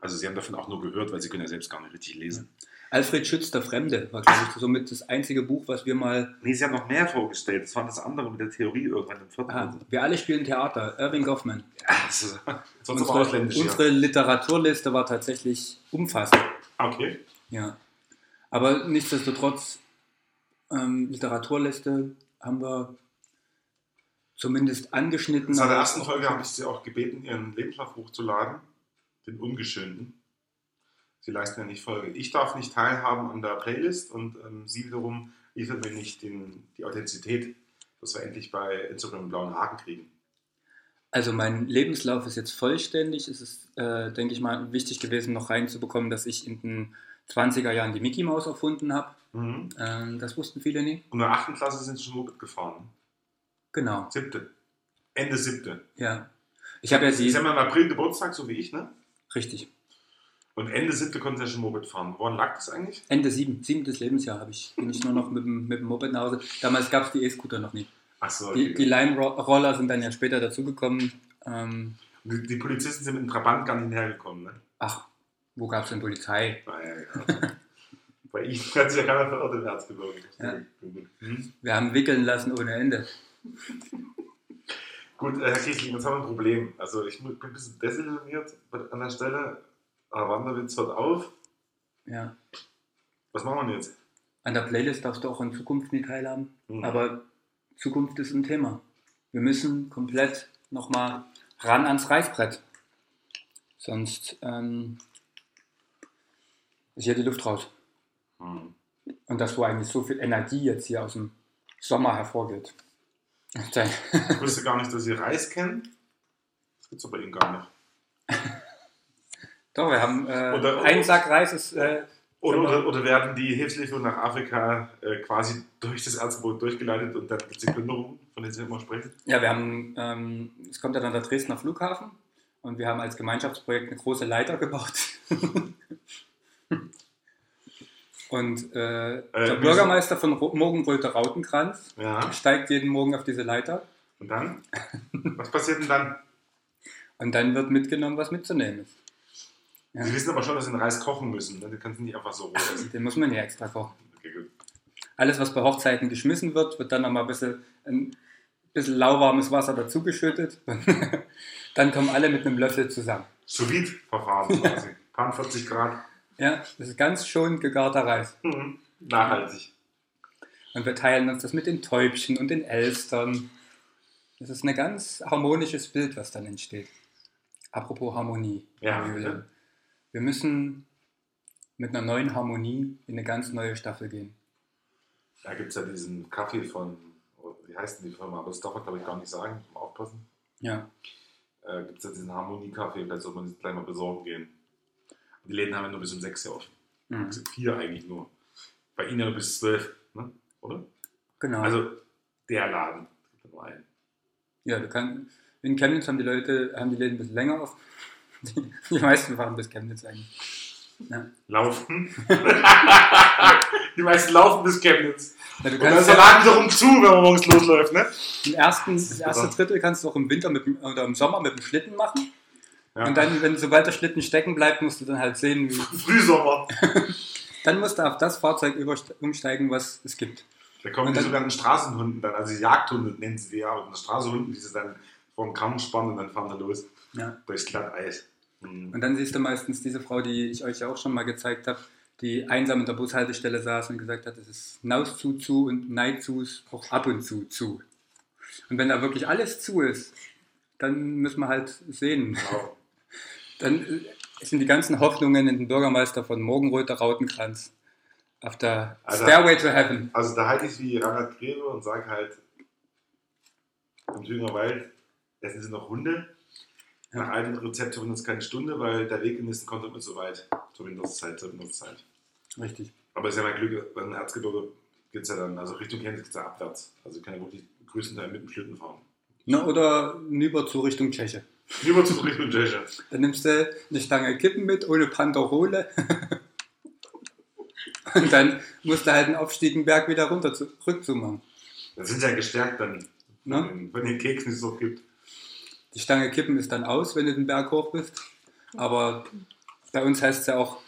also Sie haben davon auch nur gehört, weil Sie können ja selbst gar nicht richtig lesen. Alfred Schütz, der Fremde, war, glaube ich, somit das einzige Buch, was wir mal Nee, Sie haben noch mehr vorgestellt. Das war das andere mit der Theorie irgendwann im vierten. Ah, wir alle spielen Theater. Irving Goffman. Ist, sonst Unsere, ausländisch. unsere Literaturliste war tatsächlich umfassend. Okay. Ja. Aber nichtsdestotrotz, ähm, Literaturliste haben wir zumindest angeschnitten. In der ersten Folge habe ich Sie auch gebeten, Ihren Lebenslauf hochzuladen, den ungeschönten. Sie leisten ja nicht Folge. Ich darf nicht teilhaben an der Playlist und ähm, Sie wiederum liefern mir nicht den, die Authentizität, dass wir endlich bei Instagram einen blauen Haken kriegen. Also mein Lebenslauf ist jetzt vollständig. Es ist, äh, denke ich mal, wichtig gewesen, noch reinzubekommen, dass ich in den 20er Jahren die Mickey Mouse erfunden habe. Mhm. Ähm, das wussten viele nicht. Und in der achten Klasse sind Sie schon Moped gefahren. Genau, Siebte. Ende siebte. ja. Ich habe ja Sie die... haben ja im April Geburtstag, so wie ich, ne? Richtig. Und Ende siebte konnten Sie ja schon Moped fahren. Woran lag das eigentlich? Ende sieben, siebtes Lebensjahr habe ich, bin ich nur noch mit dem, mit dem Moped nach Hause. Damals gab es die E-Scooter noch nicht. Achso, Die, okay. die Lime-Roller sind dann ja später dazugekommen. Ähm, die, die Polizisten sind mit dem Trabant gar nicht hergekommen, ne? ach, wo gab es denn Polizei? Naja, ja. *laughs* Bei Ihnen *laughs* hat sich ja keiner verirrt im Erzgebirge. Ja. Hm? Wir haben wickeln lassen ohne Ende. *laughs* Gut, äh, Herr Kiesling, jetzt haben wir ein Problem. Also ich bin ein bisschen desillusioniert an der Stelle. Aber Wanderwitz hört auf. Ja. Was machen wir jetzt? An der Playlist darfst du auch in Zukunft nie teilhaben. Hm. Aber Zukunft ist ein Thema. Wir müssen komplett nochmal ran ans Reißbrett. Sonst ähm, ist hier die Luft raus. Hm. Und das, wo eigentlich so viel Energie jetzt hier aus dem Sommer hervorgeht. *laughs* Ich wusste gar nicht, dass Sie Reis kennen. Das gibt es bei Ihnen gar nicht. Doch, wir haben äh, Oder- einen Sack Reis ist äh, Oder, oder, oder werden die Hilfslieferungen nach Afrika äh, quasi durch das Erzgebirge durchgeleitet und dann gibt es die Plünderung, von der Sie immer sprechen? Ja, wir haben, ähm, es kommt ja dann der Dresdner Flughafen und wir haben als Gemeinschaftsprojekt eine große Leiter gebaut. *laughs* und äh, der wir Bürgermeister von Morgenröther Rautenkranz Ja. steigt jeden Morgen auf diese Leiter Und dann? Was passiert denn dann? und dann wird mitgenommen, was mitzunehmen ist. Ja. Sie wissen aber schon, dass Sie den Reis kochen müssen. Ne? Den kannst du nicht einfach so roh essen. Den muss man ja extra kochen. Okay, gut. Alles, was bei Hochzeiten geschmissen wird, wird dann nochmal ein bisschen, ein bisschen lauwarmes Wasser dazugeschüttet. *laughs* dann kommen alle mit einem Löffel zusammen. Sous vide Verfahren quasi. Paar 40 Grad. Ja, das ist ganz schonend gegarter Reis. Mhm. Nachhaltig. Und wir teilen uns das mit den Täubchen und den Elstern. Das ist ein ganz harmonisches Bild, was dann entsteht. Apropos Harmonie. Ja, bitte. Wir müssen mit einer neuen Harmonie in eine ganz neue Staffel gehen. Da gibt es ja diesen Kaffee von, oh, wie heißt denn die Firma? Aber das darf man glaube ich gar nicht sagen, aufpassen. Ja, Äh, gibt es ja diesen Harmonie-Kaffee, vielleicht sollte man sich gleich mal besorgen gehen. Die Läden haben ja nur bis um 6 Uhr offen. mhm. Also vier eigentlich nur. Bei Ihnen ja nur bis 12, ne? oder? genau. Also der Laden. Ja du kannst, in Chemnitz haben die Leute, haben die Läden ein bisschen länger auf. *laughs* Die, die meisten fahren bis Chemnitz eigentlich. Ja. Laufen. *laughs* die meisten laufen bis Chemnitz. Ja, du Und dann kannst ist der Laden wiederum zu, wenn man morgens losläuft, ne? im ersten, das erste. Drittel kannst du auch im Winter mit, oder im Sommer mit dem Schlitten machen. Ja. Und dann, wenn sobald der Schlitten stecken bleibt, musst du dann halt sehen, wie, Frühsommer. *laughs* dann musst du auf das Fahrzeug umsteigen, was es gibt. Da kommen Und die dann- sogenannten Straßenhunden dann, also Jagdhunde nennen sie die ja, aber Straßenhunden, die sie dann vor den Kamm spannen und dann fahren sie los Ja. durchs Glatteis. Mhm. Und dann siehst du meistens diese Frau, die ich euch ja auch schon mal gezeigt habe, die einsam in der Bushaltestelle saß und gesagt hat, es ist Naus zu zu und Neid zu ist auch ab und zu zu. Und wenn da wirklich alles zu ist, dann müssen wir halt sehen. Genau. Dann äh, sind die ganzen Hoffnungen in den Bürgermeister von Morgenröther Rautenkranz auf der Also- Stairway to Heaven. Also da halte ich wie Reinhard Grebe und sage halt, im Thüringer Wald essen sie noch Hunde. Ja. Nach alten Rezept uns keine Stunde, weil der Weg in nächsten kommt immer so weit. Zur Winterszeit, zur Winterszeit. Richtig. Aber es ist ja mein Glück, beim Erzgebirge geht es ja dann, also Richtung Chemnitz geht es ja abwärts. Also ich kann ja wirklich größtenteils mit dem Schlitten fahren. Ne, oder nüber zu Richtung Tscheche. Lieber zu Richtung Tscheche. Dann nimmst du eine Stange Kippen mit, ohne Panderole. *laughs* Und dann musst du halt einen Aufstieg einen Berg wieder runter zurück zu machen. Das sind ja gestärkt dann, Ne? von, den, Keksen, die es noch gibt. Die Stange Kippen ist dann aus, wenn du den Berg hoch bist. Aber bei uns heißt es ja auch,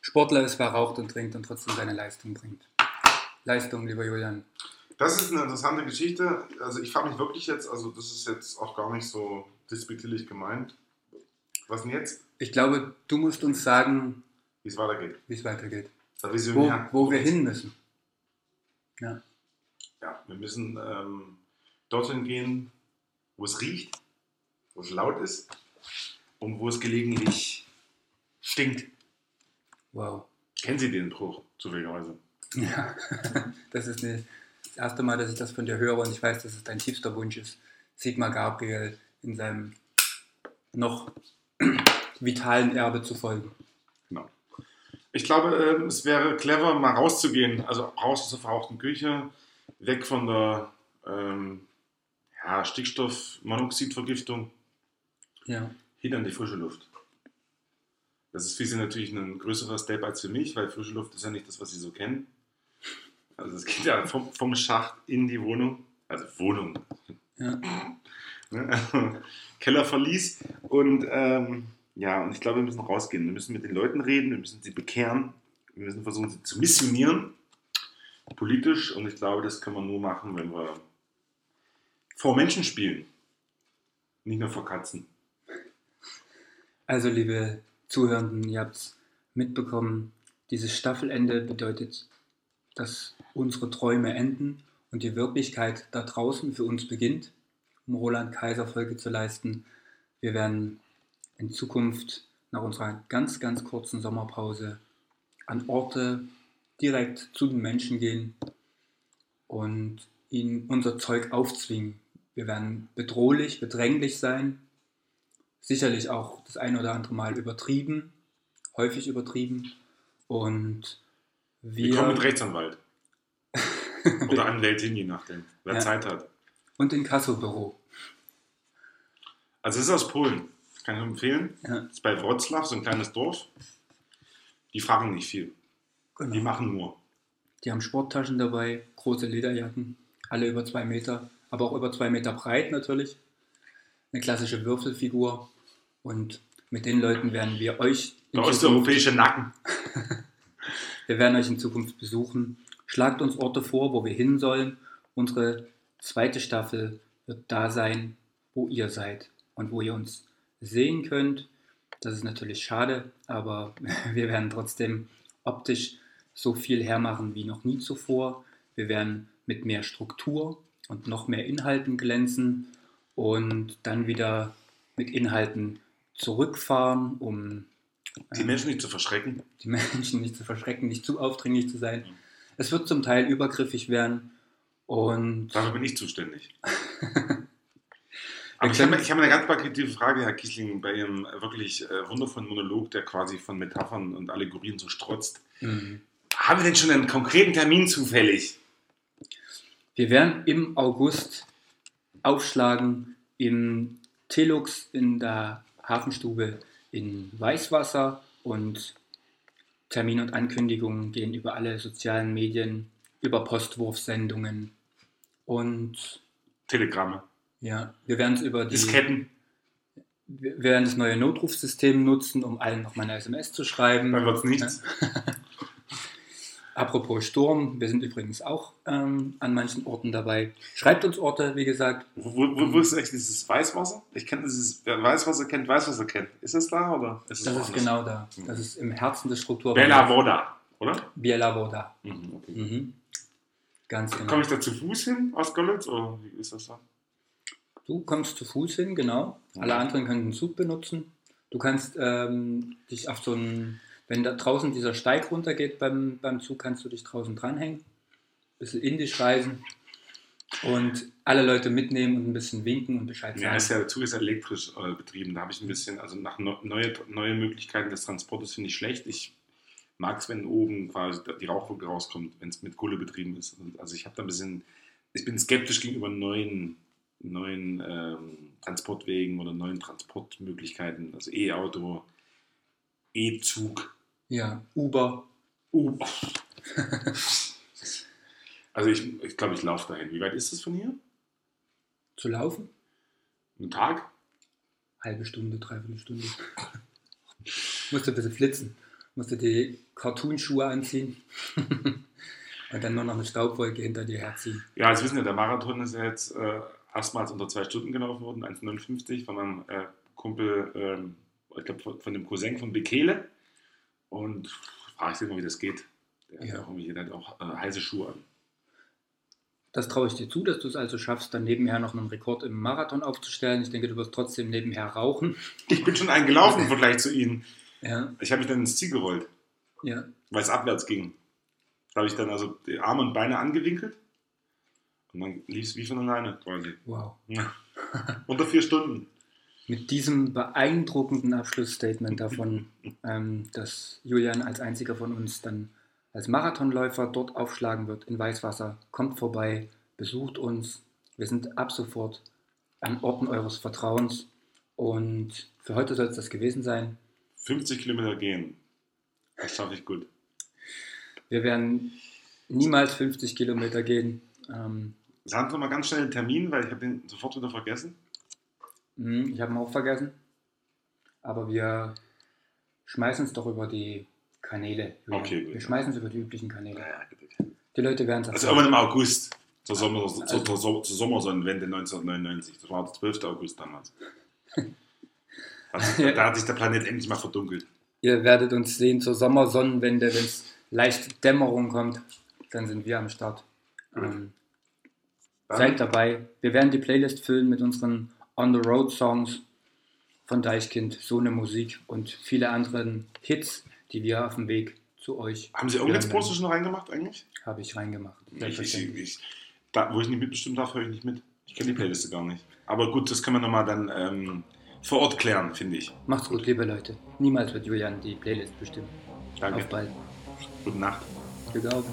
Sportler ist, wer raucht und trinkt und trotzdem seine Leistung bringt. Leistung, lieber Julian. Das ist eine interessante Geschichte. Also ich frage mich wirklich jetzt, also das ist jetzt auch gar nicht so despektierlich gemeint. Was denn jetzt? Ich glaube, du musst uns sagen, Wie es weitergeht. wie es weitergeht. Wo, wo wir hin müssen. Ja. Ja, wir müssen ähm, dorthin gehen, wo es riecht, wo es laut ist und wo es gelegentlich stinkt. Wow. Kennen Sie den Spruch zufälligerweise? Ja, *laughs* das ist eine, das erste Mal, dass ich das von dir höre und ich weiß, dass es dein tiefster Wunsch ist, Sigmar Gabriel in seinem noch *clears throat* vitalen Erbe zu folgen. Genau. Ich glaube, ähm, es wäre clever, mal rauszugehen, also raus aus der verrauchten Küche, weg von der ähm, ja, Stickstoffmonoxidvergiftung, Ja. hin an die frische Luft. Das ist für Sie natürlich ein größerer Step als für mich, weil frische Luft ist ja nicht das, was Sie so kennen. Also es geht ja vom, vom Schacht in die Wohnung, also Wohnung, Ja. *laughs* also Kellerverlies. Und ähm, ja, und ich glaube, wir müssen rausgehen. Wir müssen mit den Leuten reden, wir müssen sie bekehren, wir müssen versuchen, sie zu missionieren, politisch. Und ich glaube, das können wir nur machen, wenn wir vor Menschen spielen, nicht nur vor Katzen. Also, liebe Zuhörenden, ihr habt es mitbekommen, dieses Staffelende bedeutet, dass unsere Träume enden und die Wirklichkeit da draußen für uns beginnt, um Roland Kaiser Folge zu leisten. Wir werden in Zukunft nach unserer ganz, ganz kurzen Sommerpause an Orte direkt zu den Menschen gehen und ihnen unser Zeug aufzwingen. Wir werden bedrohlich, bedränglich sein, sicherlich auch das ein oder andere Mal übertrieben, häufig übertrieben und Wir, kommen mit Rechtsanwalt. *laughs* Oder Anwältin, je nachdem, wer ja. Zeit hat. Und in Kassobüro. Also es ist aus Polen. Kann ich empfehlen. Ja. Ist bei Wroclaw, so ein kleines Dorf. Die fragen nicht viel. Genau. Die machen nur. Die haben Sporttaschen dabei, große Lederjacken, alle über zwei Meter, aber auch über zwei Meter breit natürlich. Eine klassische Würfelfigur. Und mit den Leuten werden wir euch. Der osteuropäische Nacken. *laughs* wir werden euch in Zukunft besuchen. Schlagt uns Orte vor, wo wir hin sollen. Unsere zweite Staffel wird da sein, wo ihr seid und wo ihr uns sehen könnt. Das ist natürlich schade, aber *laughs* wir werden trotzdem optisch so viel hermachen wie noch nie zuvor. Wir werden mit mehr Struktur und noch mehr Inhalten glänzen und dann wieder mit Inhalten zurückfahren, um die Menschen nicht zu verschrecken. Die *laughs* Menschen nicht zu verschrecken, nicht zu aufdringlich zu sein. Es wird zum Teil übergriffig werden und. Dafür bin ich zuständig. *laughs* Aber ich habe, ich habe eine ganz plakative Frage, Herr Kiesling, bei Ihrem wirklich äh, wundervollen Monolog, der quasi von Metaphern und Allegorien so strotzt. Mhm. Haben wir denn schon einen konkreten Termin zufällig? Wir werden im August aufschlagen im Telux in der Hafenstube in Weißwasser und Termin und Ankündigungen gehen über alle sozialen Medien, über Postwurfsendungen und Telegramme. Ja, wir werden es über die Disketten. Wir werden das neue Notrufsystem nutzen, um allen noch mal eine SMS zu schreiben. Dann wird es nichts. *laughs* Apropos Sturm, wir sind übrigens auch ähm, an manchen Orten dabei. Schreibt uns Orte, wie gesagt. Wo, wo, wo ist eigentlich dieses Weißwasser? Ich kenne dieses, wer Weißwasser kennt, Weißwasser kennt. Ist das da oder ist Das ist genau da. Das ist im Herzen des Struktur. Bella Voda, oder? Biela Voda. Mhm, okay. mhm. Ganz genau. Komme ich da zu Fuß hin aus Görlitz oder wie ist das da? Du kommst zu Fuß hin, genau. Alle anderen können den Zug benutzen. Du kannst ähm, dich auf so einen wenn da draußen dieser Steig runtergeht beim, beim Zug, kannst du dich draußen dranhängen, ein bisschen indisch reisen und alle Leute mitnehmen und ein bisschen winken und Bescheid sagen. Ja, ist ja, der Zug ist elektrisch äh, betrieben. Da habe ich ein bisschen, also nach no, neue, neue Möglichkeiten des Transportes finde ich schlecht. Ich mag es, wenn oben quasi die Rauchwolke rauskommt, wenn es mit Kohle betrieben ist. Also ich habe da ein bisschen, ich bin skeptisch gegenüber neuen, neuen ähm, Transportwegen oder neuen Transportmöglichkeiten, also E-Auto, E-Zug. Ja, Uber. Uber. *laughs* also ich glaube, ich, glaub, ich laufe dahin. Wie weit ist das von hier? Zu laufen? Ein Tag? Halbe Stunde, dreiviertel Stunde. *laughs* musste ein bisschen flitzen. Musste die Cartoonschuhe anziehen. *laughs* Und dann nur noch eine Staubwolke hinter dir herziehen. Ja, Sie wissen ja, der Marathon ist ja jetzt äh, erstmals unter zwei Stunden gelaufen worden, 1,59 von meinem äh, Kumpel, äh, ich glaube von, dem Cousin von Bekele. Und frage ich immer, wie das geht. Der ja. hat auch, irgendwie, der auch äh, heiße Schuhe an. Das traue ich dir zu, dass du es also schaffst, dann nebenher noch einen Rekord im Marathon aufzustellen. Ich denke, du wirst trotzdem nebenher rauchen. Ich bin schon eingelaufen im Vergleich zu Ihnen. Ja. Ich habe mich dann ins Ziel gerollt. Ja. Weil es abwärts ging. Da habe ich dann also die Arme und Beine angewinkelt. Und dann lief es wie von alleine quasi. Wow. Ja. *laughs* Unter vier Stunden mit diesem beeindruckenden Abschlussstatement davon, *laughs* ähm, dass Julian als einziger von uns dann als Marathonläufer dort aufschlagen wird in Weißwasser. Kommt vorbei, besucht uns. Wir sind ab sofort an Orten eures Vertrauens. Und für heute soll es das gewesen sein. 50 Kilometer gehen. Das schaffe ich gut. Wir werden niemals 50 Kilometer gehen. Ähm, Sagen Sie mal ganz schnell den Termin, weil ich habe ihn sofort wieder vergessen. Hm, ich habe ihn auch vergessen. Aber wir schmeißen es doch über die Kanäle. Wir, okay, gut. Wir schmeißen es über die üblichen Kanäle. Ja, die Leute werden es Also irgendwann im August, zur, Sommer, also, zur, zur, zur Sommersonnenwende 1999. Das war der 12. August damals. Also, da hat sich der Planet endlich mal verdunkelt. Ihr werdet uns sehen zur Sommersonnenwende, wenn es leicht Dämmerung kommt. Dann sind wir am Start. Ähm, seid dabei. Wir werden die Playlist füllen mit unseren On-the-Road-Songs von Deichkind, so eine Musik und viele anderen Hits, die wir auf dem Weg zu euch. Haben Sie irgendwas Poster schon reingemacht eigentlich? Habe ich reingemacht. Ich, ich, ich, da, wo ich nicht mitbestimmt darf, höre ich nicht mit. Ich kenne die Playliste gar nicht. Aber gut, das können wir nochmal dann ähm, vor Ort klären, finde ich. Macht's gut, liebe Leute. Niemals wird Julian die Playlist bestimmen. Danke. Auf bald. Gute Nacht. Glück auf.